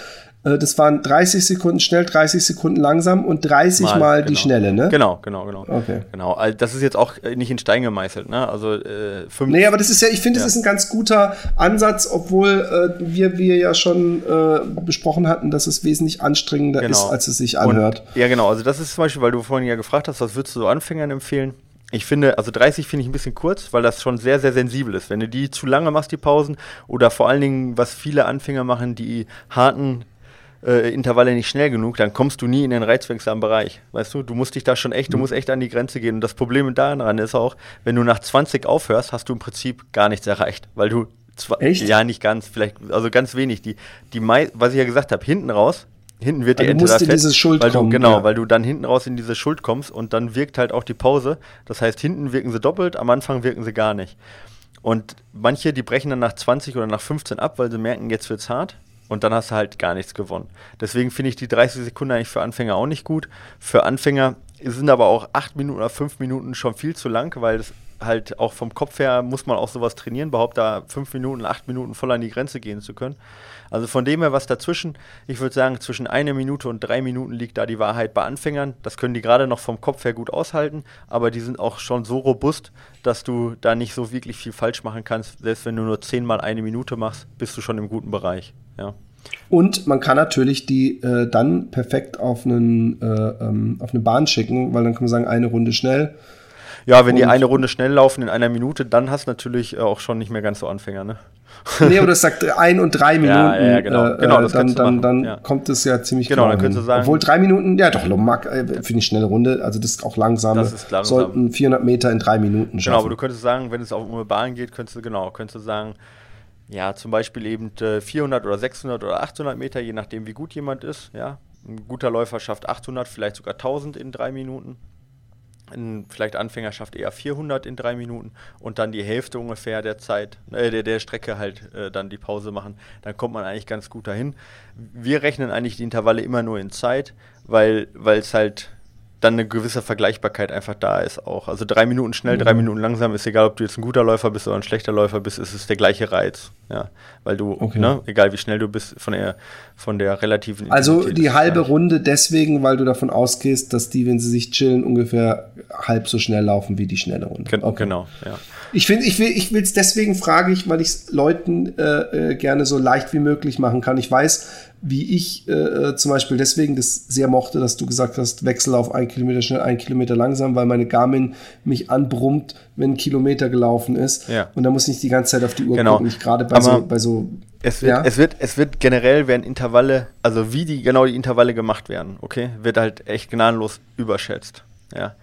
das waren 30 Sekunden schnell, 30 Sekunden langsam und 30 mal, mal genau. die schnelle, ne? Genau, genau, genau. Okay. Genau, also das ist jetzt auch äh, nicht in Stein gemeißelt, ne? Also äh, fünf, Nee, aber das ist ja, ich finde, ja. das ist ein ganz guter Ansatz, obwohl äh, wir, wir ja schon äh, besprochen hatten, dass es wesentlich anstrengender genau. ist, als es sich anhört. Und, ja, genau. Also das ist zum Beispiel, weil du vorhin ja gefragt hast, was würdest du so Anfängern empfehlen? Ich finde, also 30 finde ich ein bisschen kurz, weil das schon sehr, sehr sensibel ist. Wenn du die zu lange machst, die Pausen, oder vor allen Dingen, was viele Anfänger machen, die harten äh, Intervalle nicht schnell genug, dann kommst du nie in den reizwirksamen Bereich. Weißt du, du musst dich da schon echt, du mhm. musst echt an die Grenze gehen. Und das Problem daran ist auch, wenn du nach 20 aufhörst, hast du im Prinzip gar nichts erreicht, weil du zwar, Echt? Ja, nicht ganz, vielleicht, also ganz wenig. Die, die was ich ja gesagt habe, hinten raus, hinten wird die Ente da fest, Schuld weil du, kommen, genau, ja. weil du dann hinten raus in diese Schuld kommst und dann wirkt halt auch die Pause. Das heißt, hinten wirken sie doppelt, am Anfang wirken sie gar nicht. Und manche, die brechen dann nach 20 oder nach 15 ab, weil sie merken, jetzt wird's hart und dann hast du halt gar nichts gewonnen. Deswegen finde ich die 30 Sekunden eigentlich für Anfänger auch nicht gut. Für Anfänger sind aber auch 8 Minuten oder 5 Minuten schon viel zu lang, weil es halt auch vom Kopf her muss man auch sowas trainieren, überhaupt da 5 Minuten, 8 Minuten voll an die Grenze gehen zu können. Also von dem her was dazwischen, ich würde sagen, zwischen einer Minute und drei Minuten liegt da die Wahrheit bei Anfängern. Das können die gerade noch vom Kopf her gut aushalten, aber die sind auch schon so robust, dass du da nicht so wirklich viel falsch machen kannst. Selbst wenn du nur zehnmal eine Minute machst, bist du schon im guten Bereich. Ja. Und man kann natürlich die äh, dann perfekt auf, einen, äh, ähm, auf eine Bahn schicken, weil dann kann man sagen, eine Runde schnell. Ja, wenn die eine Runde schnell laufen in einer Minute, dann hast du natürlich äh, auch schon nicht mehr ganz so Anfänger, ne? nee, oder es sagt ein und drei Minuten. Ja, ja, genau. Äh, genau das dann dann, dann ja. kommt es ja ziemlich genau, klar. Dann könntest du sagen, Obwohl drei Minuten, ja doch, Lomak äh, für eine schnelle Runde, also das ist auch langsam. Das ist langsam. Sollten 400 Meter in drei Minuten schaffen. Genau, aber du könntest sagen, wenn es auf eine Bahn geht, könntest du, genau, könntest du sagen, ja, zum Beispiel eben 400 äh, oder 600 oder 800 Meter, je nachdem, wie gut jemand ist. Ja, ein guter Läufer schafft 800, vielleicht sogar 1000 in drei Minuten. Ein vielleicht Anfänger schafft eher 400 in drei Minuten und dann die Hälfte ungefähr der Zeit, äh, der, der Strecke halt äh, dann die Pause machen. Dann kommt man eigentlich ganz gut dahin. Wir rechnen eigentlich die Intervalle immer nur in Zeit, weil es halt dann eine gewisse Vergleichbarkeit einfach da ist auch. Also drei Minuten schnell, mhm. drei Minuten langsam ist egal, ob du jetzt ein guter Läufer bist oder ein schlechter Läufer bist, ist es der gleiche Reiz. Ja, weil du, okay. ne, egal wie schnell du bist, von der, von der relativen Also die halbe Runde deswegen, weil du davon ausgehst, dass die, wenn sie sich chillen, ungefähr halb so schnell laufen wie die schnelle Runde. Gen okay. Genau, ja. Ich finde, ich will, ich will es deswegen frage ich, weil ich es Leuten äh, äh, gerne so leicht wie möglich machen kann. Ich weiß, wie ich äh, zum Beispiel deswegen das sehr mochte, dass du gesagt hast, Wechsel auf ein Kilometer schnell, ein Kilometer langsam, weil meine Garmin mich anbrummt, wenn ein Kilometer gelaufen ist. Ja. Und da muss ich die ganze Zeit auf die Uhr genau. gucken. Ich gerade bei so, bei so es wird, ja? es, wird, es wird generell werden Intervalle, also wie die genau die Intervalle gemacht werden, okay, wird halt echt gnadenlos überschätzt. Ja.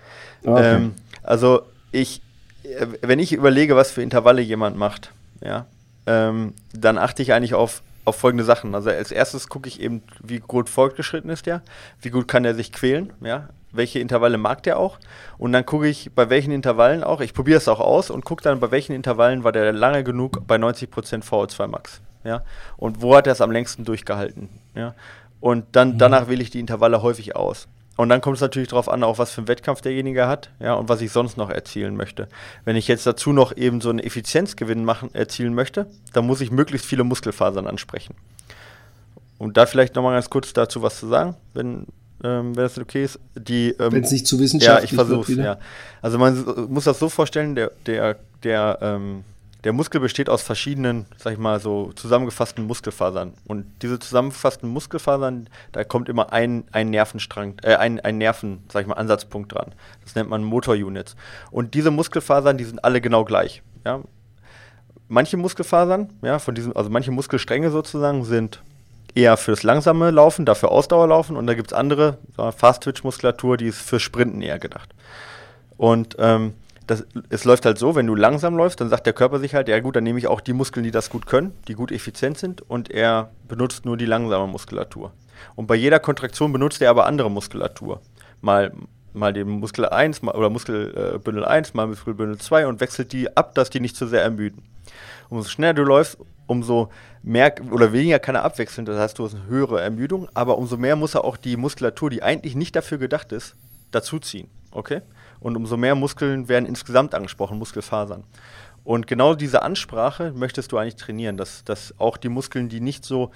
Okay. Ähm, also ich, äh, wenn ich überlege, was für Intervalle jemand macht, ja, ähm, dann achte ich eigentlich auf, auf folgende Sachen. Also als erstes gucke ich eben, wie gut fortgeschritten ist der, wie gut kann er sich quälen, ja, welche Intervalle mag der auch. Und dann gucke ich, bei welchen Intervallen auch, ich probiere es auch aus und gucke dann, bei welchen Intervallen war der lange genug bei 90% VO2 Max. Ja? Und wo hat er es am längsten durchgehalten? Ja? Und dann, mhm. danach wähle ich die Intervalle häufig aus. Und dann kommt es natürlich darauf an, auch was für einen Wettkampf derjenige hat, ja, und was ich sonst noch erzielen möchte. Wenn ich jetzt dazu noch eben so einen Effizienzgewinn machen, erzielen möchte, dann muss ich möglichst viele Muskelfasern ansprechen. Und da vielleicht nochmal ganz kurz dazu was zu sagen, wenn, ähm, wenn das okay ist. ähm, wenn es nicht zu wissenschaftlich Ja, ich versuche ja. Also man muss das so vorstellen, der, der, der ähm, der Muskel besteht aus verschiedenen, sag ich mal, so zusammengefassten Muskelfasern. Und diese zusammengefassten Muskelfasern, da kommt immer ein, ein Nervenstrang, äh, ein, ein Nerven, sag ich mal, Ansatzpunkt dran. Das nennt man Motorunits. Und diese Muskelfasern, die sind alle genau gleich. Ja? Manche Muskelfasern, ja, von diesem, also manche Muskelstränge sozusagen, sind eher fürs langsame Laufen, dafür Ausdauerlaufen. Und da gibt es andere, Fast-Twitch-Muskulatur, die ist für Sprinten eher gedacht. Und ähm, das, es läuft halt so, wenn du langsam läufst, dann sagt der Körper sich halt, ja gut, dann nehme ich auch die Muskeln, die das gut können, die gut effizient sind und er benutzt nur die langsame Muskulatur. Und bei jeder Kontraktion benutzt er aber andere Muskulatur. Mal, mal den Muskel 1 mal, oder Muskelbündel 1, mal Muskelbündel 2 und wechselt die ab, dass die nicht zu sehr ermüden. Umso schneller du läufst, umso mehr oder weniger kann er abwechseln, das heißt, du hast eine höhere Ermüdung, aber umso mehr muss er auch die Muskulatur, die eigentlich nicht dafür gedacht ist, dazuziehen. Okay? Und umso mehr Muskeln werden insgesamt angesprochen, Muskelfasern. Und genau diese Ansprache möchtest du eigentlich trainieren, dass, dass auch die Muskeln, die nicht so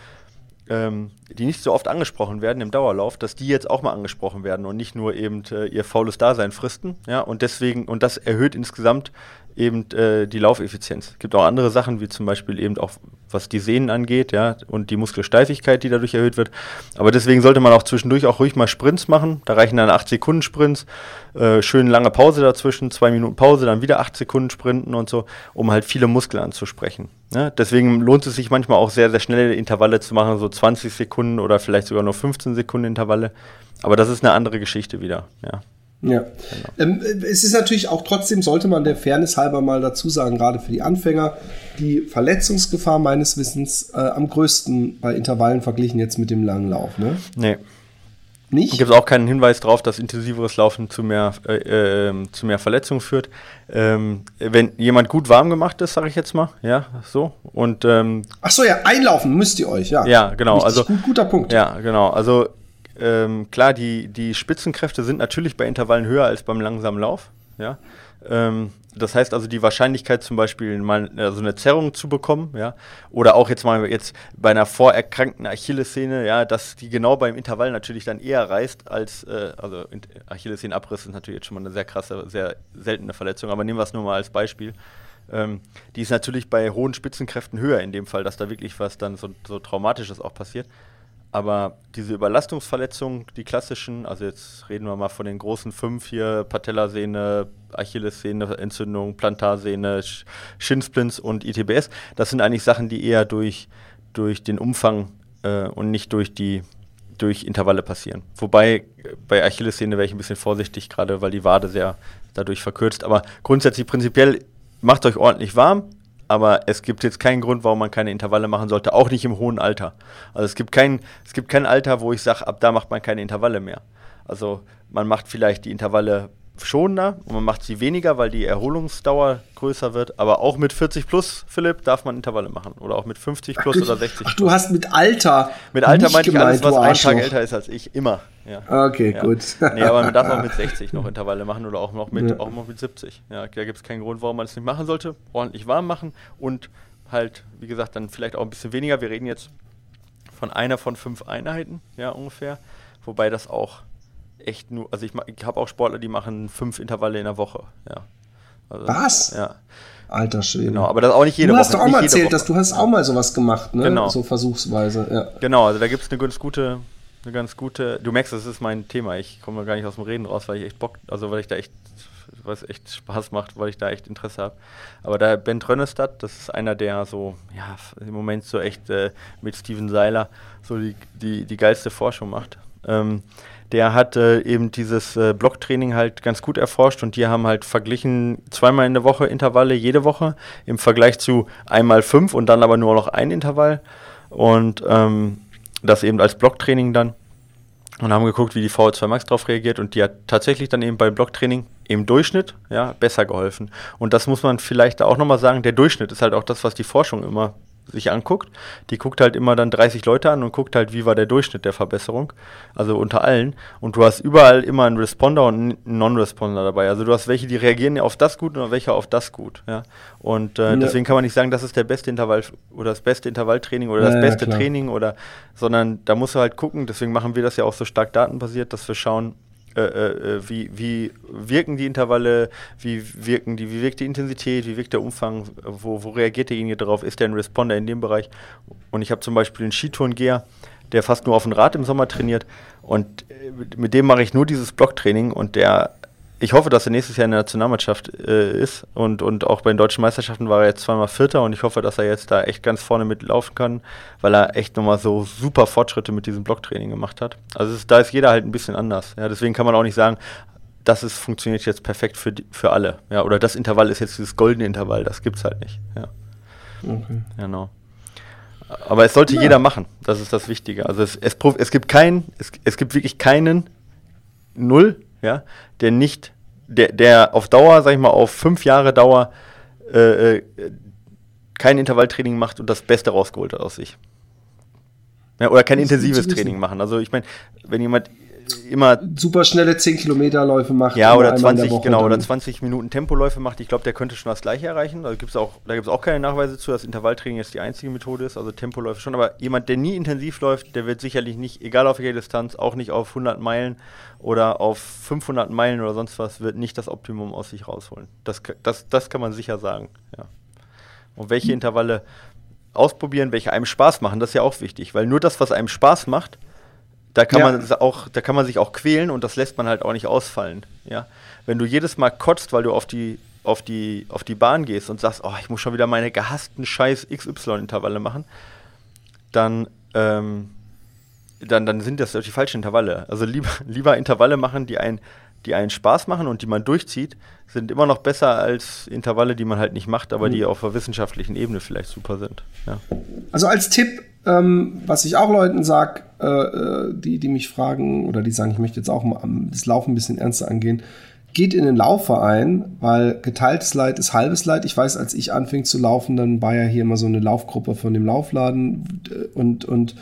ähm, die nicht so oft angesprochen werden im Dauerlauf, dass die jetzt auch mal angesprochen werden und nicht nur eben äh, ihr faules Dasein fristen. Ja, und deswegen, und das erhöht insgesamt eben äh, die Laufeffizienz. Es gibt auch andere Sachen, wie zum Beispiel eben auch, was die Sehnen angeht, ja, und die Muskelsteifigkeit, die dadurch erhöht wird. Aber deswegen sollte man auch zwischendurch auch ruhig mal Sprints machen. Da reichen dann 8 Sekunden Sprints, äh, schön lange Pause dazwischen, zwei Minuten Pause, dann wieder 8 Sekunden Sprinten und so, um halt viele Muskeln anzusprechen. Ja, deswegen lohnt es sich manchmal auch sehr, sehr schnelle Intervalle zu machen, so 20 Sekunden oder vielleicht sogar nur 15 Sekunden Intervalle. Aber das ist eine andere Geschichte wieder, ja. Ja. Genau. Es ist natürlich auch trotzdem, sollte man der Fairness halber mal dazu sagen, gerade für die Anfänger, die Verletzungsgefahr meines Wissens äh, am größten bei Intervallen verglichen jetzt mit dem langen Lauf, ne? Nee. Nicht? Gibt es auch keinen Hinweis darauf, dass intensiveres Laufen zu mehr, äh, äh, zu mehr Verletzungen führt. Ähm, wenn jemand gut warm gemacht ist, sage ich jetzt mal, ja, so. Und, ähm, Ach so, ja, einlaufen müsst ihr euch, ja. Ja, genau. Richtig also, gut, guter Punkt. Ja, genau. Also ähm, klar, die, die Spitzenkräfte sind natürlich bei Intervallen höher als beim langsamen Lauf. Ja? Ähm, das heißt also, die Wahrscheinlichkeit zum Beispiel mal also eine Zerrung zu bekommen, ja, oder auch jetzt mal jetzt bei einer vorerkrankten Achillessehne, ja, dass die genau beim Intervall natürlich dann eher reißt als, äh, also Achillessehnenabriss ist natürlich jetzt schon mal eine sehr krasse, sehr seltene Verletzung, aber nehmen wir es nur mal als Beispiel. Ähm, die ist natürlich bei hohen Spitzenkräften höher in dem Fall, dass da wirklich was dann so, so Traumatisches auch passiert. Aber diese Überlastungsverletzungen, die klassischen, also jetzt reden wir mal von den großen fünf hier, Patellasehne, Achillessehne, Entzündung, Plantarsehne, Shinsplints und ITBS, das sind eigentlich Sachen, die eher durch, durch den Umfang äh, und nicht durch die durch Intervalle passieren. Wobei bei Achillessehne wäre ich ein bisschen vorsichtig, gerade weil die Wade sehr dadurch verkürzt. Aber grundsätzlich prinzipiell macht euch ordentlich warm, aber es gibt jetzt keinen Grund, warum man keine Intervalle machen sollte, auch nicht im hohen Alter. Also es gibt kein, es gibt kein Alter, wo ich sage, ab da macht man keine Intervalle mehr. Also man macht vielleicht die Intervalle schonender und man macht sie weniger, weil die Erholungsdauer größer wird. Aber auch mit 40 plus, Philipp, darf man Intervalle machen. Oder auch mit 50 plus ach, oder 60 plus. Ach, du hast mit Alter. Mit Alter meine ich alles, was einen Tag älter ist als ich. Immer. Ja. Okay, ja. gut. nee, aber man darf auch mit 60 noch Intervalle machen oder auch noch mit, ja. auch noch mit 70. Ja, da gibt es keinen Grund, warum man es nicht machen sollte. Ordentlich warm machen und halt, wie gesagt, dann vielleicht auch ein bisschen weniger. Wir reden jetzt von einer von fünf Einheiten, ja, ungefähr. Wobei das auch echt nur, also ich, ich habe auch Sportler, die machen fünf Intervalle in der Woche. Ja. Also, Was? Ja. Alter Schwede. Genau, aber das auch nicht jede du Woche. Du hast doch auch mal erzählt, dass du hast auch mal sowas gemacht, ne? Genau. So versuchsweise, ja. Genau, also da gibt es eine ganz gute, eine ganz gute, du merkst, das ist mein Thema. Ich komme gar nicht aus dem Reden raus, weil ich echt Bock, also weil ich da echt, was echt Spaß macht, weil ich da echt Interesse habe. Aber da Ben Trönnestadt, das ist einer, der so, ja, im Moment so echt äh, mit Steven Seiler so die, die, die geilste Forschung macht. Ähm, der hat äh, eben dieses äh, Blocktraining halt ganz gut erforscht und die haben halt verglichen zweimal in der Woche Intervalle jede Woche im Vergleich zu einmal fünf und dann aber nur noch ein Intervall und ähm, das eben als Blocktraining dann und haben geguckt, wie die VO2 Max darauf reagiert und die hat tatsächlich dann eben beim Blocktraining im Durchschnitt ja, besser geholfen. Und das muss man vielleicht auch nochmal sagen, der Durchschnitt ist halt auch das, was die Forschung immer sich anguckt, die guckt halt immer dann 30 Leute an und guckt halt, wie war der Durchschnitt der Verbesserung, also unter allen. Und du hast überall immer einen Responder und einen Non-Responder dabei. Also du hast welche, die reagieren auf das gut und welche auf das gut. Ja? Und äh, ja. deswegen kann man nicht sagen, das ist der beste Intervall oder das beste Intervalltraining oder das ja, beste Training oder, sondern da musst du halt gucken. Deswegen machen wir das ja auch so stark datenbasiert, dass wir schauen, äh, äh, wie, wie wirken die Intervalle, wie wirken die, wie wirkt die Intensität, wie wirkt der Umfang, wo, wo reagiert derjenige darauf, ist der ein Responder in dem Bereich? Und ich habe zum Beispiel einen Skitourengeher, der fast nur auf dem Rad im Sommer trainiert und äh, mit dem mache ich nur dieses Blocktraining und der ich hoffe, dass er nächstes Jahr in der Nationalmannschaft äh, ist und, und auch bei den deutschen Meisterschaften war er jetzt zweimal Vierter und ich hoffe, dass er jetzt da echt ganz vorne mitlaufen kann, weil er echt nochmal so super Fortschritte mit diesem Blocktraining gemacht hat. Also ist, da ist jeder halt ein bisschen anders. Ja, deswegen kann man auch nicht sagen, das ist, funktioniert jetzt perfekt für, für alle. Ja, oder das Intervall ist jetzt dieses goldene Intervall, das gibt's halt nicht. Ja. Okay. Genau. Aber es sollte ja. jeder machen, das ist das Wichtige. Also es, es, es gibt keinen, es, es gibt wirklich keinen Null ja, der nicht, der, der auf Dauer, sag ich mal, auf fünf Jahre Dauer äh, äh, kein Intervalltraining macht und das Beste rausgeholt hat aus sich. Ja, oder kein intensives Training machen. Also ich meine, wenn jemand immer super schnelle 10 Kilometerläufe macht. Ja, oder 20, genau, oder 20 Minuten Tempoläufe macht. Ich glaube, der könnte schon das gleiche erreichen. Also gibt's auch, da gibt es auch keine Nachweise zu, dass Intervalltraining jetzt die einzige Methode ist. Also Tempoläufe schon. Aber jemand, der nie intensiv läuft, der wird sicherlich nicht, egal auf welcher Distanz, auch nicht auf 100 Meilen oder auf 500 Meilen oder sonst was, wird nicht das Optimum aus sich rausholen. Das, das, das kann man sicher sagen. Ja. Und welche Intervalle ausprobieren, welche einem Spaß machen, das ist ja auch wichtig. Weil nur das, was einem Spaß macht, da kann ja. man auch, da kann man sich auch quälen und das lässt man halt auch nicht ausfallen. Ja? Wenn du jedes Mal kotzt, weil du auf die, auf die, auf die Bahn gehst und sagst, oh, ich muss schon wieder meine gehassten Scheiß XY-Intervalle machen, dann, ähm, dann, dann sind das die falschen Intervalle. Also lieber, lieber Intervalle machen, die einen, die einen Spaß machen und die man durchzieht, sind immer noch besser als Intervalle, die man halt nicht macht, aber mhm. die auf der wissenschaftlichen Ebene vielleicht super sind. Ja. Also als Tipp, ähm, was ich auch Leuten sage, äh, äh, die, die mich fragen oder die sagen, ich möchte jetzt auch mal das Laufen ein bisschen ernster angehen, geht in den Laufverein, weil geteiltes Leid ist halbes Leid. Ich weiß, als ich anfing zu laufen, dann war ja hier immer so eine Laufgruppe von dem Laufladen und, und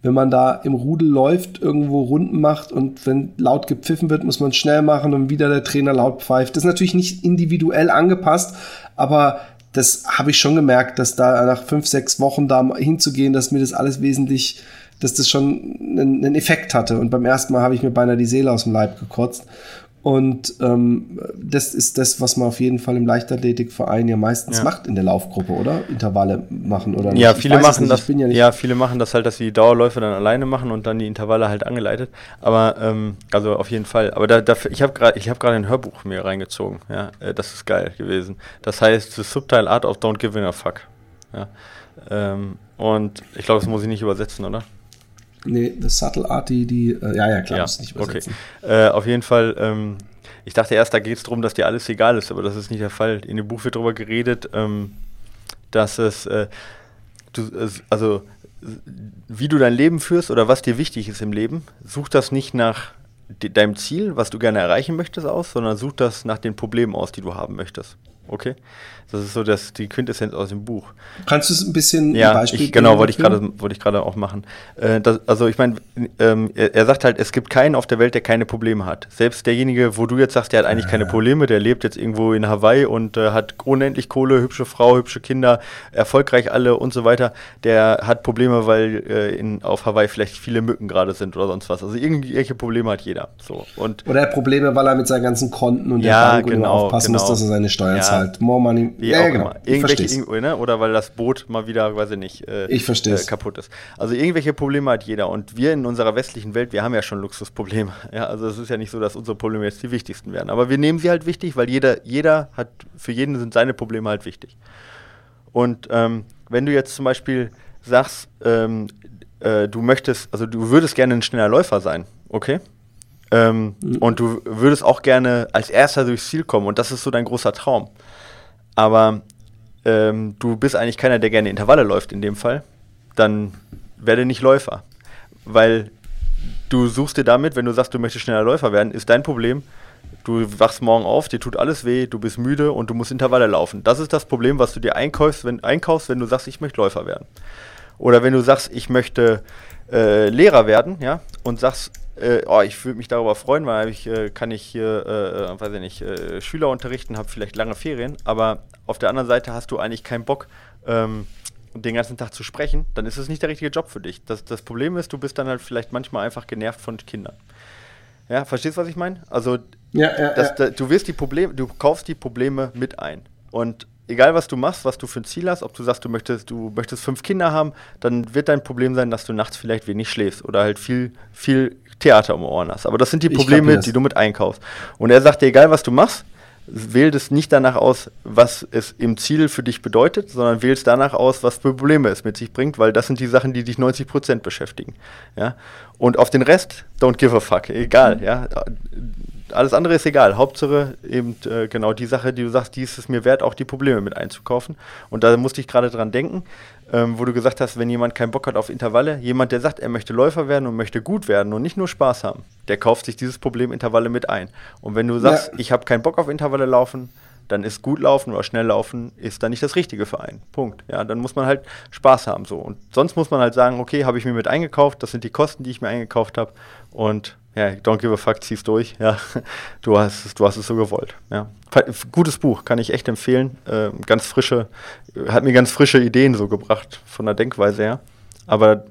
wenn man da im Rudel läuft, irgendwo Runden macht und wenn laut gepfiffen wird, muss man schnell machen und wieder der Trainer laut pfeift. Das ist natürlich nicht individuell angepasst, aber das habe ich schon gemerkt, dass da nach fünf, sechs Wochen da hinzugehen, dass mir das alles wesentlich dass das schon einen, einen Effekt hatte. Und beim ersten Mal habe ich mir beinahe die Seele aus dem Leib gekotzt. Und ähm, das ist das, was man auf jeden Fall im Leichtathletikverein ja meistens ja. macht in der Laufgruppe, oder? Intervalle machen oder nicht? Ja, viele machen das. Ja, ja, viele machen das halt, dass sie die Dauerläufe dann alleine machen und dann die Intervalle halt angeleitet. Aber ähm, also auf jeden Fall. Aber da, dafür, ich habe gerade, ich habe gerade ein Hörbuch mir reingezogen. Ja, äh, das ist geil gewesen. Das heißt The Subtile Art of Don't Give a Fuck. Ja, ähm, und ich glaube, das muss ich nicht übersetzen, oder? Nee, The Subtle Art, die, die äh, ja, ja, klar, ja, muss nicht übersetzen. Okay. Äh, auf jeden Fall, ähm, ich dachte erst, da geht es darum, dass dir alles egal ist, aber das ist nicht der Fall. In dem Buch wird darüber geredet, ähm, dass es, äh, du, also, wie du dein Leben führst oder was dir wichtig ist im Leben, such das nicht nach deinem Ziel, was du gerne erreichen möchtest, aus, sondern such das nach den Problemen aus, die du haben möchtest. Okay? Das ist so das, die Quintessenz aus dem Buch. Kannst du es ein bisschen ja, Beispiel ich, Genau, wollte ich gerade wollte ich gerade auch machen. Äh, das, also ich meine, ähm, er, er, sagt halt, es gibt keinen auf der Welt, der keine Probleme hat. Selbst derjenige, wo du jetzt sagst, der hat eigentlich ja. keine Probleme, der lebt jetzt irgendwo in Hawaii und äh, hat unendlich Kohle, hübsche Frau, hübsche Kinder, erfolgreich alle und so weiter, der hat Probleme, weil äh, in, auf Hawaii vielleicht viele Mücken gerade sind oder sonst was. Also irgendwelche Probleme hat jeder. So. Und oder er hat Probleme, weil er mit seinen ganzen Konten und ja, der Bank genau, aufpassen genau. muss, dass er seine Steuern ja. zahlt. More money wie ja, genau. Irgendwelche, ne? Oder weil das Boot mal wieder, weiß ich nicht, äh, ich äh, kaputt ist. Also irgendwelche Probleme hat jeder. Und wir in unserer westlichen Welt, wir haben ja schon Luxusprobleme. Ja, also es ist ja nicht so, dass unsere Probleme jetzt die wichtigsten werden. Aber wir nehmen sie halt wichtig, weil jeder, jeder hat, für jeden sind seine Probleme halt wichtig. Und ähm, wenn du jetzt zum Beispiel sagst, ähm, äh, du möchtest, also du würdest gerne ein schneller Läufer sein, okay? Ähm, mhm. Und du würdest auch gerne als erster durchs Ziel kommen und das ist so dein großer Traum aber ähm, du bist eigentlich keiner, der gerne Intervalle läuft in dem Fall, dann werde nicht Läufer. Weil du suchst dir damit, wenn du sagst, du möchtest schneller Läufer werden, ist dein Problem, du wachst morgen auf, dir tut alles weh, du bist müde und du musst Intervalle laufen. Das ist das Problem, was du dir einkaufst, wenn, einkaufst, wenn du sagst, ich möchte Läufer werden. Oder wenn du sagst, ich möchte äh, Lehrer werden, ja, und sagst, äh, oh, ich würde mich darüber freuen, weil ich äh, kann ich hier, äh, äh weiß ich nicht, äh, Schüler unterrichten, habe vielleicht lange Ferien, aber auf der anderen Seite hast du eigentlich keinen Bock, ähm, den ganzen Tag zu sprechen, dann ist es nicht der richtige Job für dich. Das, das Problem ist, du bist dann halt vielleicht manchmal einfach genervt von Kindern. Ja, verstehst du, was ich meine? Also, ja, ja, das, ja. du wirst die Probleme, du kaufst die Probleme mit ein. Und egal was du machst, was du für ein Ziel hast, ob du sagst, du möchtest, du möchtest fünf Kinder haben, dann wird dein Problem sein, dass du nachts vielleicht wenig schläfst oder halt viel, viel Theater um Ohren hast. Aber das sind die Probleme, die du mit einkaufst. Und er sagt dir, egal was du machst, wähl es nicht danach aus, was es im Ziel für dich bedeutet, sondern wähl es danach aus, was für Probleme es mit sich bringt, weil das sind die Sachen, die dich 90 Prozent beschäftigen. Ja? Und auf den Rest, don't give a fuck, egal. Mhm. Ja? Alles andere ist egal. Hauptsache eben äh, genau die Sache, die du sagst, die ist es mir wert, auch die Probleme mit einzukaufen. Und da musste ich gerade dran denken, ähm, wo du gesagt hast, wenn jemand keinen Bock hat auf Intervalle, jemand, der sagt, er möchte Läufer werden und möchte gut werden und nicht nur Spaß haben, der kauft sich dieses Problem Intervalle mit ein. Und wenn du sagst, ja. ich habe keinen Bock auf Intervalle laufen, dann ist gut laufen oder schnell laufen ist dann nicht das Richtige für einen. Punkt. Ja, dann muss man halt Spaß haben so. Und sonst muss man halt sagen, okay, habe ich mir mit eingekauft, das sind die Kosten, die ich mir eingekauft habe und ja, don't give a fuck, zieh's durch. Ja, du hast es, du hast es so gewollt. Ja. Gutes Buch, kann ich echt empfehlen. Äh, ganz frische, hat mir ganz frische Ideen so gebracht von der Denkweise her. Aber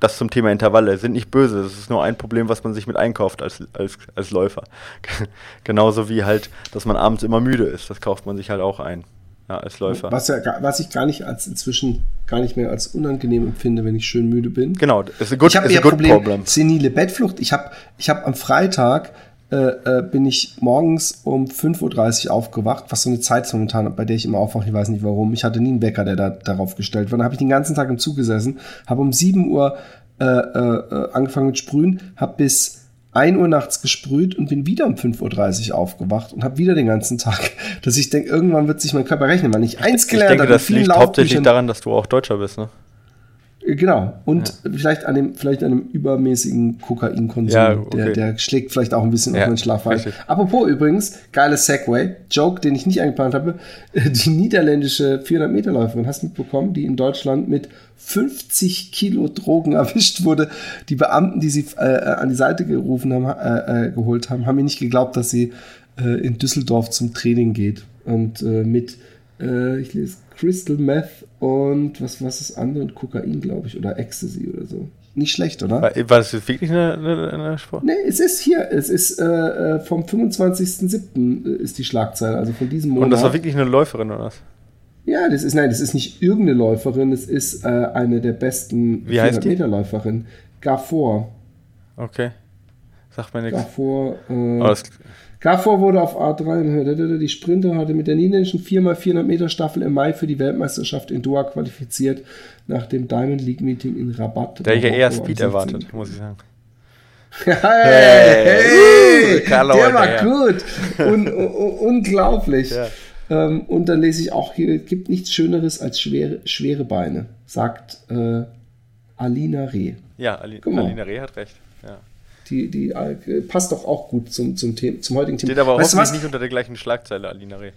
das zum Thema Intervalle sind nicht böse. Das ist nur ein Problem, was man sich mit einkauft als, als, als Läufer. Genauso wie halt, dass man abends immer müde ist. Das kauft man sich halt auch ein. Ja, als Läufer. Was, ja, was ich gar nicht als inzwischen gar nicht mehr als unangenehm empfinde, wenn ich schön müde bin. Genau, das ist ein good, ich habe ja Problem, problem. Senile Bettflucht. Ich habe ich hab am Freitag äh, äh, bin ich morgens um 5.30 Uhr aufgewacht, was so eine Zeit ist momentan, bei der ich immer aufwache, ich weiß nicht warum. Ich hatte nie einen Wecker, der da darauf gestellt war. Dann habe ich den ganzen Tag im Zug gesessen, habe um 7 Uhr äh, äh, angefangen mit Sprühen, habe bis 1 Uhr nachts gesprüht und bin wieder um 5.30 Uhr aufgewacht und habe wieder den ganzen Tag, dass ich denke, irgendwann wird sich mein Körper rechnen, weil ich eins gelernt habe. Ich denke, das liegt hauptsächlich daran, dass du auch Deutscher bist, ne? Genau. Und ja. vielleicht an dem, vielleicht an einem übermäßigen Kokainkonsum. Ja, okay. der, der schlägt vielleicht auch ein bisschen ja, auf meinen Schlaf ein. Apropos übrigens, geiles Segway, Joke, den ich nicht eingeplant habe. Die niederländische 400 Meter Läuferin, hast du mitbekommen, die in Deutschland mit 50 Kilo Drogen erwischt wurde. Die Beamten, die sie äh, an die Seite gerufen haben, äh, äh, geholt haben, haben mir nicht geglaubt, dass sie äh, in Düsseldorf zum Training geht. Und äh, mit, äh, ich lese Crystal Meth und was, was ist andere? Und Kokain, glaube ich, oder Ecstasy oder so. Nicht schlecht, oder? War, war das jetzt wirklich eine, eine, eine Sport? Nee, es ist hier. Es ist äh, äh vom 25.07. ist die Schlagzeile, also von diesem Monat. Und das war wirklich eine Läuferin, oder was? Ja, das ist, nein, das ist nicht irgendeine Läuferin, es ist äh, eine der besten 400 Meter Läuferin. Gafor. Okay. Sagt mir nichts. Gafor. Äh, oh, Gafor wurde auf A3, die Sprinter hatte mit der niederländischen 4x400 Meter Staffel im Mai für die Weltmeisterschaft in Doha qualifiziert, nach dem Diamond League Meeting in Rabat. Da ich ja eher Speed erwartet, muss ich sagen. hey, hey, hey, der war gut. Un, un, unglaublich. Ja. Ähm, und dann lese ich auch hier, es gibt nichts Schöneres als schwere, schwere Beine, sagt äh, Alina Reh. Ja, Ali, Alina Reh hat recht. Ja die, die äh, passt doch auch gut zum, zum, Thema, zum heutigen Thema. Steht aber weißt hoffentlich nicht unter der gleichen Schlagzeile, Alina Reh.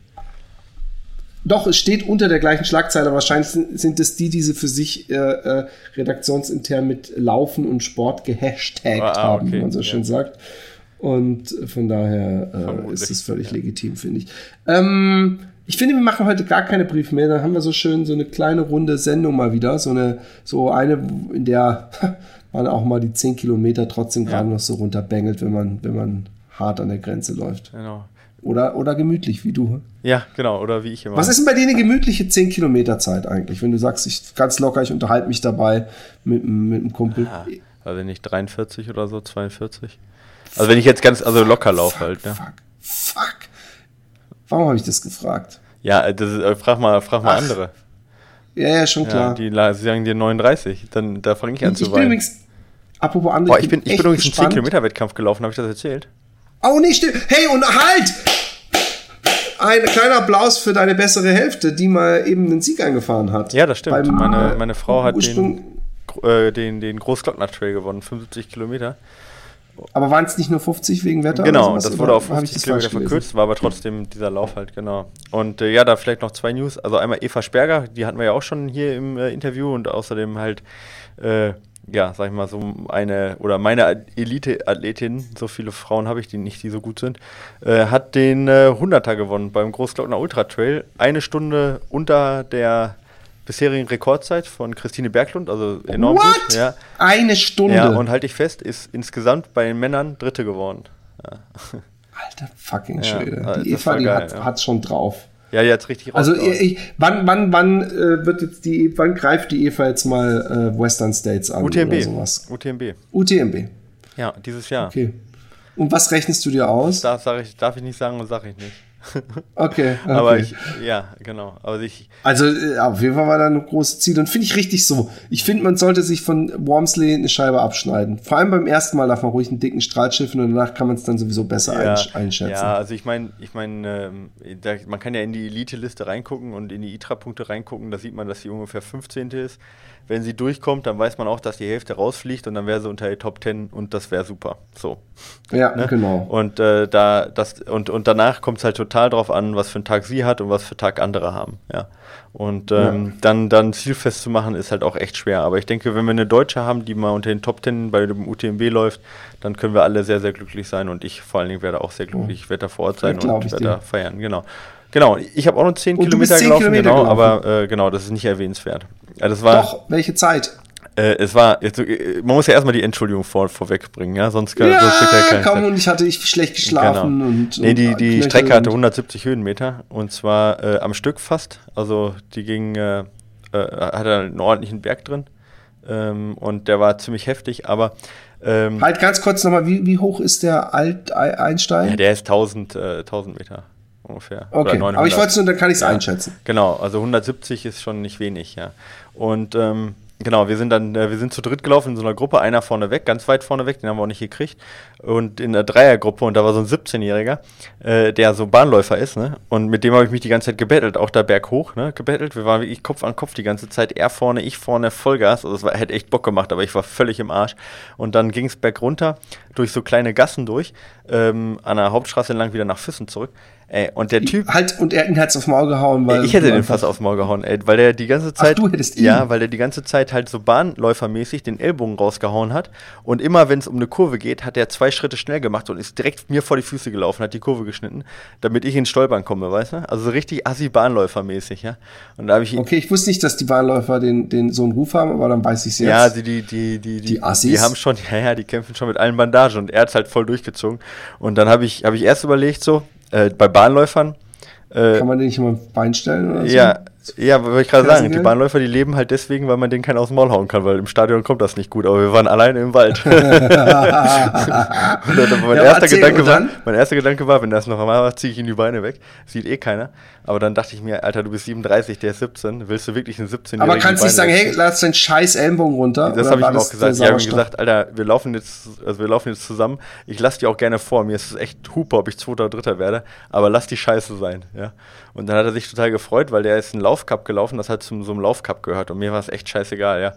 Doch, es steht unter der gleichen Schlagzeile. Wahrscheinlich sind, es die, die sie für sich äh, äh, redaktionsintern mit Laufen und Sport gehashtagt ah, haben, okay. wie man so schön sagt. Und von daher äh, ist es völlig ja. legitim, finde ich. Ähm, ich finde, wir machen heute gar keine Briefe mehr. Dann haben wir so schön so eine kleine runde Sendung mal wieder. So eine, so eine, in der man auch mal die 10 Kilometer trotzdem gerade ja. noch so runterbengelt, wenn man, wenn man hart an der Grenze läuft. Genau. Oder, oder gemütlich, wie du. Ja, genau, oder wie ich immer. Was ist denn bei dir eine gemütliche 10 Kilometer Zeit eigentlich, wenn du sagst, ich ganz locker, ich unterhalte mich dabei mit, mit einem Kumpel? Ja, also wenn ich 43 oder so, 42. Also wenn ich jetzt ganz, also locker laufe halt, ne? Fuck, fuck. Warum habe ich das gefragt? Ja, das ist, äh, frag mal, frag mal andere. Ja, ja, schon klar. Ja, die sagen dir 39, dann da fange ich an ich, zu ich weinen. Bin übrigens, apropos andere, Boah, ich, bin, ich bin übrigens einen 10 Kilometer Wettkampf gelaufen, habe ich das erzählt? Oh, nee, stimmt. Hey, und halt! Ein kleiner Applaus für deine bessere Hälfte, die mal eben den Sieg eingefahren hat. Ja, das stimmt. Beim, meine, meine Frau hat den, äh, den, den Großglockner Trail gewonnen, 75 Kilometer. Aber waren es nicht nur 50 wegen Wetter? Genau, das wurde auf 50 Kilometer verkürzt, war aber trotzdem dieser Lauf halt, genau. Und äh, ja, da vielleicht noch zwei News. Also einmal Eva Sperger, die hatten wir ja auch schon hier im äh, Interview und außerdem halt, äh, ja, sag ich mal, so eine, oder meine Elite-Athletin, so viele Frauen habe ich die nicht, die so gut sind, äh, hat den 100er äh, gewonnen beim Großglockner Ultra Trail. Eine Stunde unter der bisherigen Rekordzeit von Christine Berglund, also enorm What? gut. Ja. Eine Stunde. Ja, und halte ich fest, ist insgesamt bei den Männern Dritte geworden. Ja. Alter fucking Schwede. Ja, die Eva, die geil, hat, ja. hat's schon drauf. Ja, jetzt richtig Also ich, wann, wann, wann äh, wird jetzt die, wann greift die Eva jetzt mal äh, Western States an UTMB. oder sowas? UTMB. UTMB. Ja, dieses Jahr. Okay. Und was rechnest du dir aus? Das darf, ich, darf ich nicht sagen und sage ich nicht. Okay, okay. Aber ich, ja, genau. Aber ich, also äh, auf jeden Fall war da ein großes Ziel und finde ich richtig so. Ich finde, man sollte sich von Wormsley eine Scheibe abschneiden. Vor allem beim ersten Mal darf man ruhig einen dicken Strahl schiffen und danach kann man es dann sowieso besser ja, einschätzen. Ja, also ich meine, ich meine, äh, man kann ja in die Elite-Liste reingucken und in die ITRA-Punkte reingucken. Da sieht man, dass sie ungefähr 15. ist. Wenn sie durchkommt, dann weiß man auch, dass die Hälfte rausfliegt und dann wäre sie unter die Top 10 und das wäre super. So. Ja, ne? genau. Und äh, da das und, und danach kommt es halt total drauf an, was für einen Tag sie hat und was für Tag andere haben. Ja. Und ähm, ja. dann, dann zielfest zu machen, ist halt auch echt schwer. Aber ich denke, wenn wir eine Deutsche haben, die mal unter den Top 10 bei dem UTMB läuft, dann können wir alle sehr, sehr glücklich sein. Und ich vor allen Dingen werde auch sehr glücklich. Ich werde da vor Ort sein und werde da feiern. Genau. Genau, ich habe auch noch 10 Kilometer 10 gelaufen, Kilometer genau, gelaufen. aber äh, genau, das ist nicht erwähnenswert. Das war, Doch, welche Zeit? Äh, es war, äh, man muss ja erstmal die Entschuldigung vor, vorwegbringen, ja, sonst kann, ja, sonst ja komm, und ich hatte ich schlecht geschlafen genau. und, Nee, die, die Strecke hatte 170 Höhenmeter und zwar äh, am Stück fast, also die ging, äh, äh, hatte einen ordentlichen Berg drin ähm, und der war ziemlich heftig, aber ähm, Halt ganz kurz nochmal, wie, wie hoch ist der Alt Einstein? Ja, der ist 1000, äh, 1000 Meter ungefähr. Okay, aber ich wollte es nur, dann kann ich es ja, einschätzen. Genau, also 170 ist schon nicht wenig, ja. Und ähm, Genau, wir sind dann, äh, wir sind zu dritt gelaufen in so einer Gruppe, einer vorne weg, ganz weit vorne weg, den haben wir auch nicht gekriegt. Und in der Dreiergruppe, und da war so ein 17-Jähriger, äh, der so Bahnläufer ist, ne? Und mit dem habe ich mich die ganze Zeit gebettelt, auch da berghoch, ne? Gebettelt. Wir waren wirklich Kopf an Kopf die ganze Zeit. Er vorne, ich vorne, Vollgas. Also es war, hätte echt Bock gemacht, aber ich war völlig im Arsch. Und dann ging es bergunter, durch so kleine Gassen durch, ähm, an der Hauptstraße entlang wieder nach Füssen zurück. Ey, und der Typ. Halt, und er hat ihn halt aufs Maul gehauen, weil. Ich hätte den fast aufs Maul gehauen, ey, weil der die ganze Zeit. Ach, du hättest ihn. Ja, weil der die ganze Zeit halt so bahnläufermäßig den Ellbogen rausgehauen hat. Und immer, wenn es um eine Kurve geht, hat er zwei Schritte schnell gemacht und ist direkt mir vor die Füße gelaufen, hat die Kurve geschnitten, damit ich ins Stolpern komme, weißt du? Also so richtig assi Bahnläufermäßig, ja. Und da habe ich. Okay, ich wusste nicht, dass die Bahnläufer den, den so einen Ruf haben, aber dann weiß ich es jetzt. Ja, die, die, die, die, die, die Assis. Die haben schon, ja, ja, die kämpfen schon mit allen Bandagen und er hat halt voll durchgezogen. Und dann habe ich, hab ich erst überlegt, so, äh, bei Bahnläufern, äh, Kann man den nicht immer Bein stellen oder so? Ja, ja, wollte ich gerade sagen, die Bahnläufer, die leben halt deswegen, weil man den keinen aus dem Maul hauen kann, weil im Stadion kommt das nicht gut, aber wir waren alleine im Wald. mein, ja, erster Gedanke war, mein erster Gedanke war, wenn das noch einmal macht, ziehe ich ihm die Beine weg. Sieht eh keiner. Aber dann dachte ich mir, Alter, du bist 37, der ist 17, willst du wirklich einen 17 Aber kannst du nicht sagen, hey, lass den scheiß Ellenbogen runter? Das habe ich ihm auch gesagt. Ich habe ihm gesagt, Alter, wir laufen jetzt, also wir laufen jetzt zusammen. Ich lass die auch gerne vor. Mir ist es echt huper, ob ich Zweiter oder Dritter werde, aber lass die Scheiße sein, ja. Und dann hat er sich total gefreut, weil der ist einen Laufcup gelaufen, das hat zum so einem Laufcup gehört. Und mir war es echt scheißegal, ja.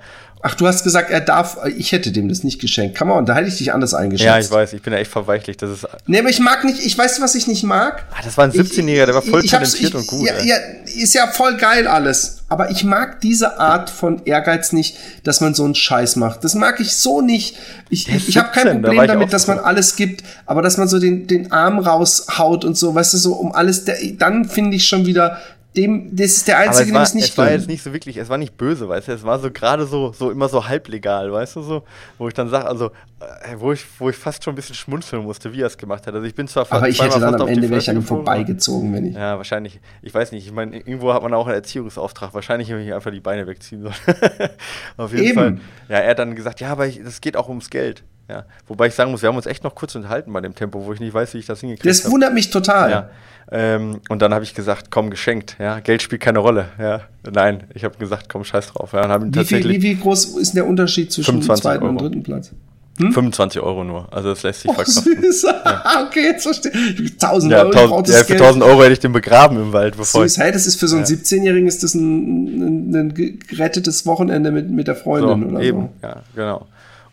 Ach, du hast gesagt, er darf, ich hätte dem das nicht geschenkt. Kann man, da hätte ich dich anders eingeschätzt. Ja, ich weiß, ich bin ja echt verweichlich. Das ist. Nee, aber ich mag nicht, ich weiß, was ich nicht mag. Ah, das war ein 17-Jähriger, der war voll ich, talentiert ich, und gut. Ja, ja, ist ja voll geil alles. Aber ich mag diese Art von Ehrgeiz nicht, dass man so einen Scheiß macht. Das mag ich so nicht. Ich, ich, ich habe kein Problem da damit, dass man alles gibt, aber dass man so den, den Arm raushaut und so, weißt du, so um alles, der, dann finde ich schon wieder, dem, das ist der einzige, dem es nicht Es war jetzt nicht so wirklich, es war nicht böse, weißt du, es war so gerade so, so immer so halblegal, weißt du, so, wo ich dann sage, also, äh, wo ich, wo ich fast schon ein bisschen schmunzeln musste, wie er es gemacht hat. Also ich bin zwar Aber ich hätte dann am Ende wäre ich an ihm vorbeigezogen, wenn ich. Ja, wahrscheinlich, ich weiß nicht, ich meine, irgendwo hat man auch einen Erziehungsauftrag, wahrscheinlich hätte ich einfach die Beine wegziehen sollen. Auf jeden Eben. Fall. Ja, er hat dann gesagt, ja, aber es geht auch ums Geld. Ja, wobei ich sagen muss, wir haben uns echt noch kurz unterhalten bei dem Tempo, wo ich nicht weiß, wie ich das hingekriegt habe. Das wundert hab. mich total. Ja. Ähm, und dann habe ich gesagt, komm, geschenkt. Ja, Geld spielt keine Rolle. Ja, nein, ich habe gesagt, komm, scheiß drauf. Ja, wie, viel, wie, wie, groß ist der Unterschied zwischen dem zweiten Euro. und dritten Platz? Hm? 25 Euro nur. Also das lässt sich oh, verkraften. Ja. okay, jetzt verstehe ich. 1000 ja, Euro. 1000, ja, für 1000 Euro hätte ich den begraben im Wald. Bevor Süß, hey, das ist für so einen ja. 17-Jährigen ist das ein, ein, ein, gerettetes Wochenende mit, mit der Freundin so, oder eben. so. Ja, genau.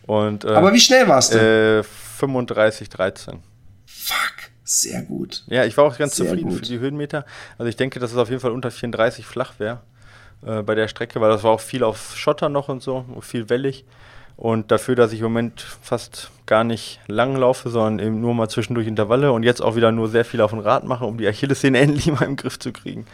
Und, äh, Aber wie schnell warst du? Äh, 35, 13. Fuck. Sehr gut. Ja, ich war auch ganz Sehr zufrieden gut. für die Höhenmeter. Also ich denke, dass es auf jeden Fall unter 34 flach wäre äh, bei der Strecke, weil das war auch viel auf Schotter noch und so, viel wellig. Und dafür, dass ich im Moment fast gar nicht lang laufe, sondern eben nur mal zwischendurch Intervalle und jetzt auch wieder nur sehr viel auf dem Rad mache, um die Achillessehne endlich mal im Griff zu kriegen.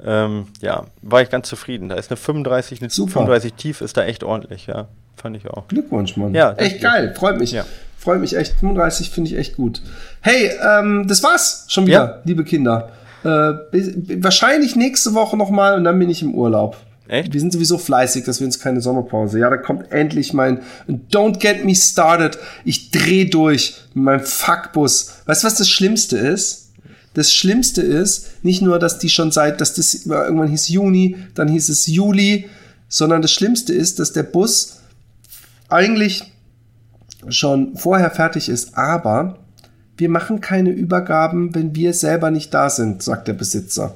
Ähm, ja, war ich ganz zufrieden. Da ist eine 35, eine Super. 35 tief, ist da echt ordentlich, ja. Fand ich auch. Glückwunsch, Mann. Ja, echt geil, freut mich. Ja. Freut mich echt. 35 finde ich echt gut. Hey, ähm, das war's schon wieder, ja. liebe Kinder. Äh, wahrscheinlich nächste Woche nochmal und dann bin ich im Urlaub. Echt? Wir sind sowieso fleißig, dass wir uns keine Sommerpause. Ja, da kommt endlich mein Don't get me started. Ich dreh durch mit meinem Fuckbus. Weißt du, was das Schlimmste ist? Das Schlimmste ist nicht nur, dass die schon seit, dass das irgendwann hieß Juni, dann hieß es Juli, sondern das Schlimmste ist, dass der Bus eigentlich schon vorher fertig ist, aber wir machen keine Übergaben, wenn wir selber nicht da sind, sagt der Besitzer.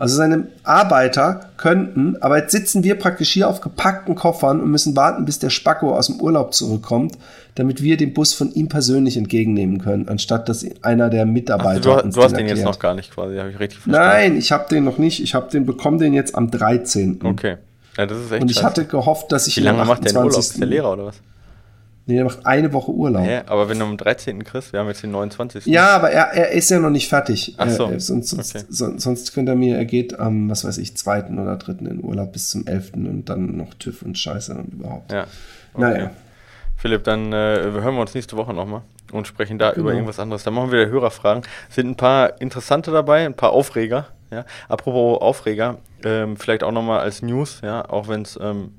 Also seine Arbeiter könnten, aber jetzt sitzen wir praktisch hier auf gepackten Koffern und müssen warten, bis der Spacko aus dem Urlaub zurückkommt, damit wir den Bus von ihm persönlich entgegennehmen können, anstatt dass einer der Mitarbeiter. Ach, du, du hast den jetzt noch gar nicht quasi, habe ich richtig verstanden. Nein, ich habe den noch nicht. Ich habe den bekommen den jetzt am 13. Okay. Ja, das ist echt Und ich scheiße. hatte gehofft, dass ich Wie lange macht der in Urlaub? Ist der Lehrer oder was? Nee, er macht eine Woche Urlaub. Hä? Aber wenn du am 13. kriegst, wir haben jetzt den 29. Ja, aber er, er ist ja noch nicht fertig. Ach so. Er, sonst, sonst, okay. sonst könnte er mir, er geht am, was weiß ich, 2. oder 3. in Urlaub bis zum 11. und dann noch TÜV und Scheiße und überhaupt. Ja. Okay. Naja. Philipp, dann äh, hören wir uns nächste Woche nochmal und sprechen da genau. über irgendwas anderes. Dann machen wir wieder Hörerfragen. Sind ein paar interessante dabei, ein paar Aufreger. Ja. Apropos Aufreger, ähm, vielleicht auch nochmal als News, ja, auch wenn es ähm,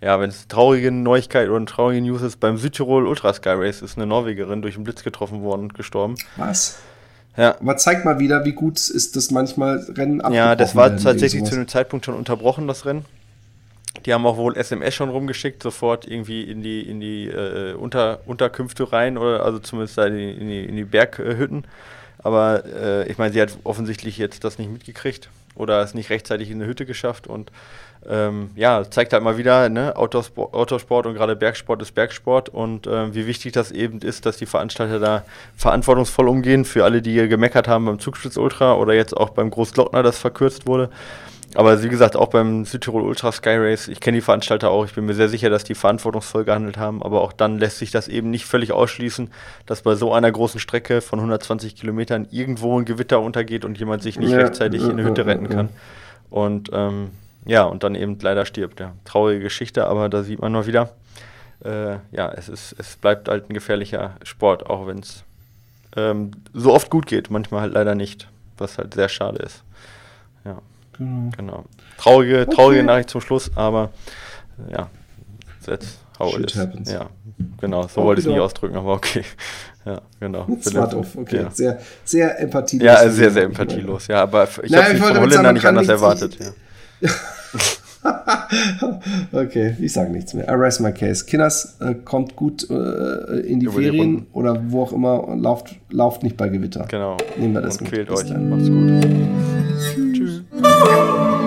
ja, wenn es traurige Neuigkeit oder eine traurige News ist, beim Südtirol Ultra Sky Race ist eine Norwegerin durch einen Blitz getroffen worden und gestorben. Was? Ja. Aber zeig mal wieder, wie gut ist das manchmal Rennen abgebrochen Ja, das war tatsächlich zu einem Zeitpunkt schon unterbrochen, das Rennen. Die haben auch wohl SMS schon rumgeschickt, sofort irgendwie in die, in die äh, Unter, Unterkünfte rein, oder also zumindest in die, in die, in die Berghütten. Aber äh, ich meine, sie hat offensichtlich jetzt das nicht mitgekriegt oder es nicht rechtzeitig in eine Hütte geschafft und ähm, ja, zeigt halt mal wieder, ne, Autosport, Autosport und gerade Bergsport ist Bergsport und äh, wie wichtig das eben ist, dass die Veranstalter da verantwortungsvoll umgehen für alle, die gemeckert haben beim Zugspitz Ultra oder jetzt auch beim Großglockner, das verkürzt wurde. Aber wie gesagt, auch beim Südtirol Ultra Sky Race, ich kenne die Veranstalter auch, ich bin mir sehr sicher, dass die verantwortungsvoll gehandelt haben, aber auch dann lässt sich das eben nicht völlig ausschließen, dass bei so einer großen Strecke von 120 Kilometern irgendwo ein Gewitter untergeht und jemand sich nicht ja, rechtzeitig in eine Hütte retten kann. Und ähm, ja, und dann eben leider stirbt. Ja. Traurige Geschichte, aber da sieht man mal wieder, äh, ja, es, ist, es bleibt halt ein gefährlicher Sport, auch wenn es ähm, so oft gut geht, manchmal halt leider nicht, was halt sehr schade ist. Ja, genau. genau. Traurige, traurige okay. Nachricht zum Schluss, aber ja, that's how it is. Happens. Ja, genau, so oh, wollte ich es nicht ausdrücken, aber okay. Ja, genau. Das war doof, okay. Ja. Sehr, sehr empathielos. Ja, sehr, sehr empathielos, ja, aber ich habe es von Holländer nicht anders erwartet. Ja. okay, ich sage nichts mehr. Arrest my case. Kinders äh, kommt gut äh, in die Über Ferien die oder wo auch immer und lauft, lauft nicht bei Gewitter. Genau. Nehmen wir das und mit. Quält euch. Macht's gut. Música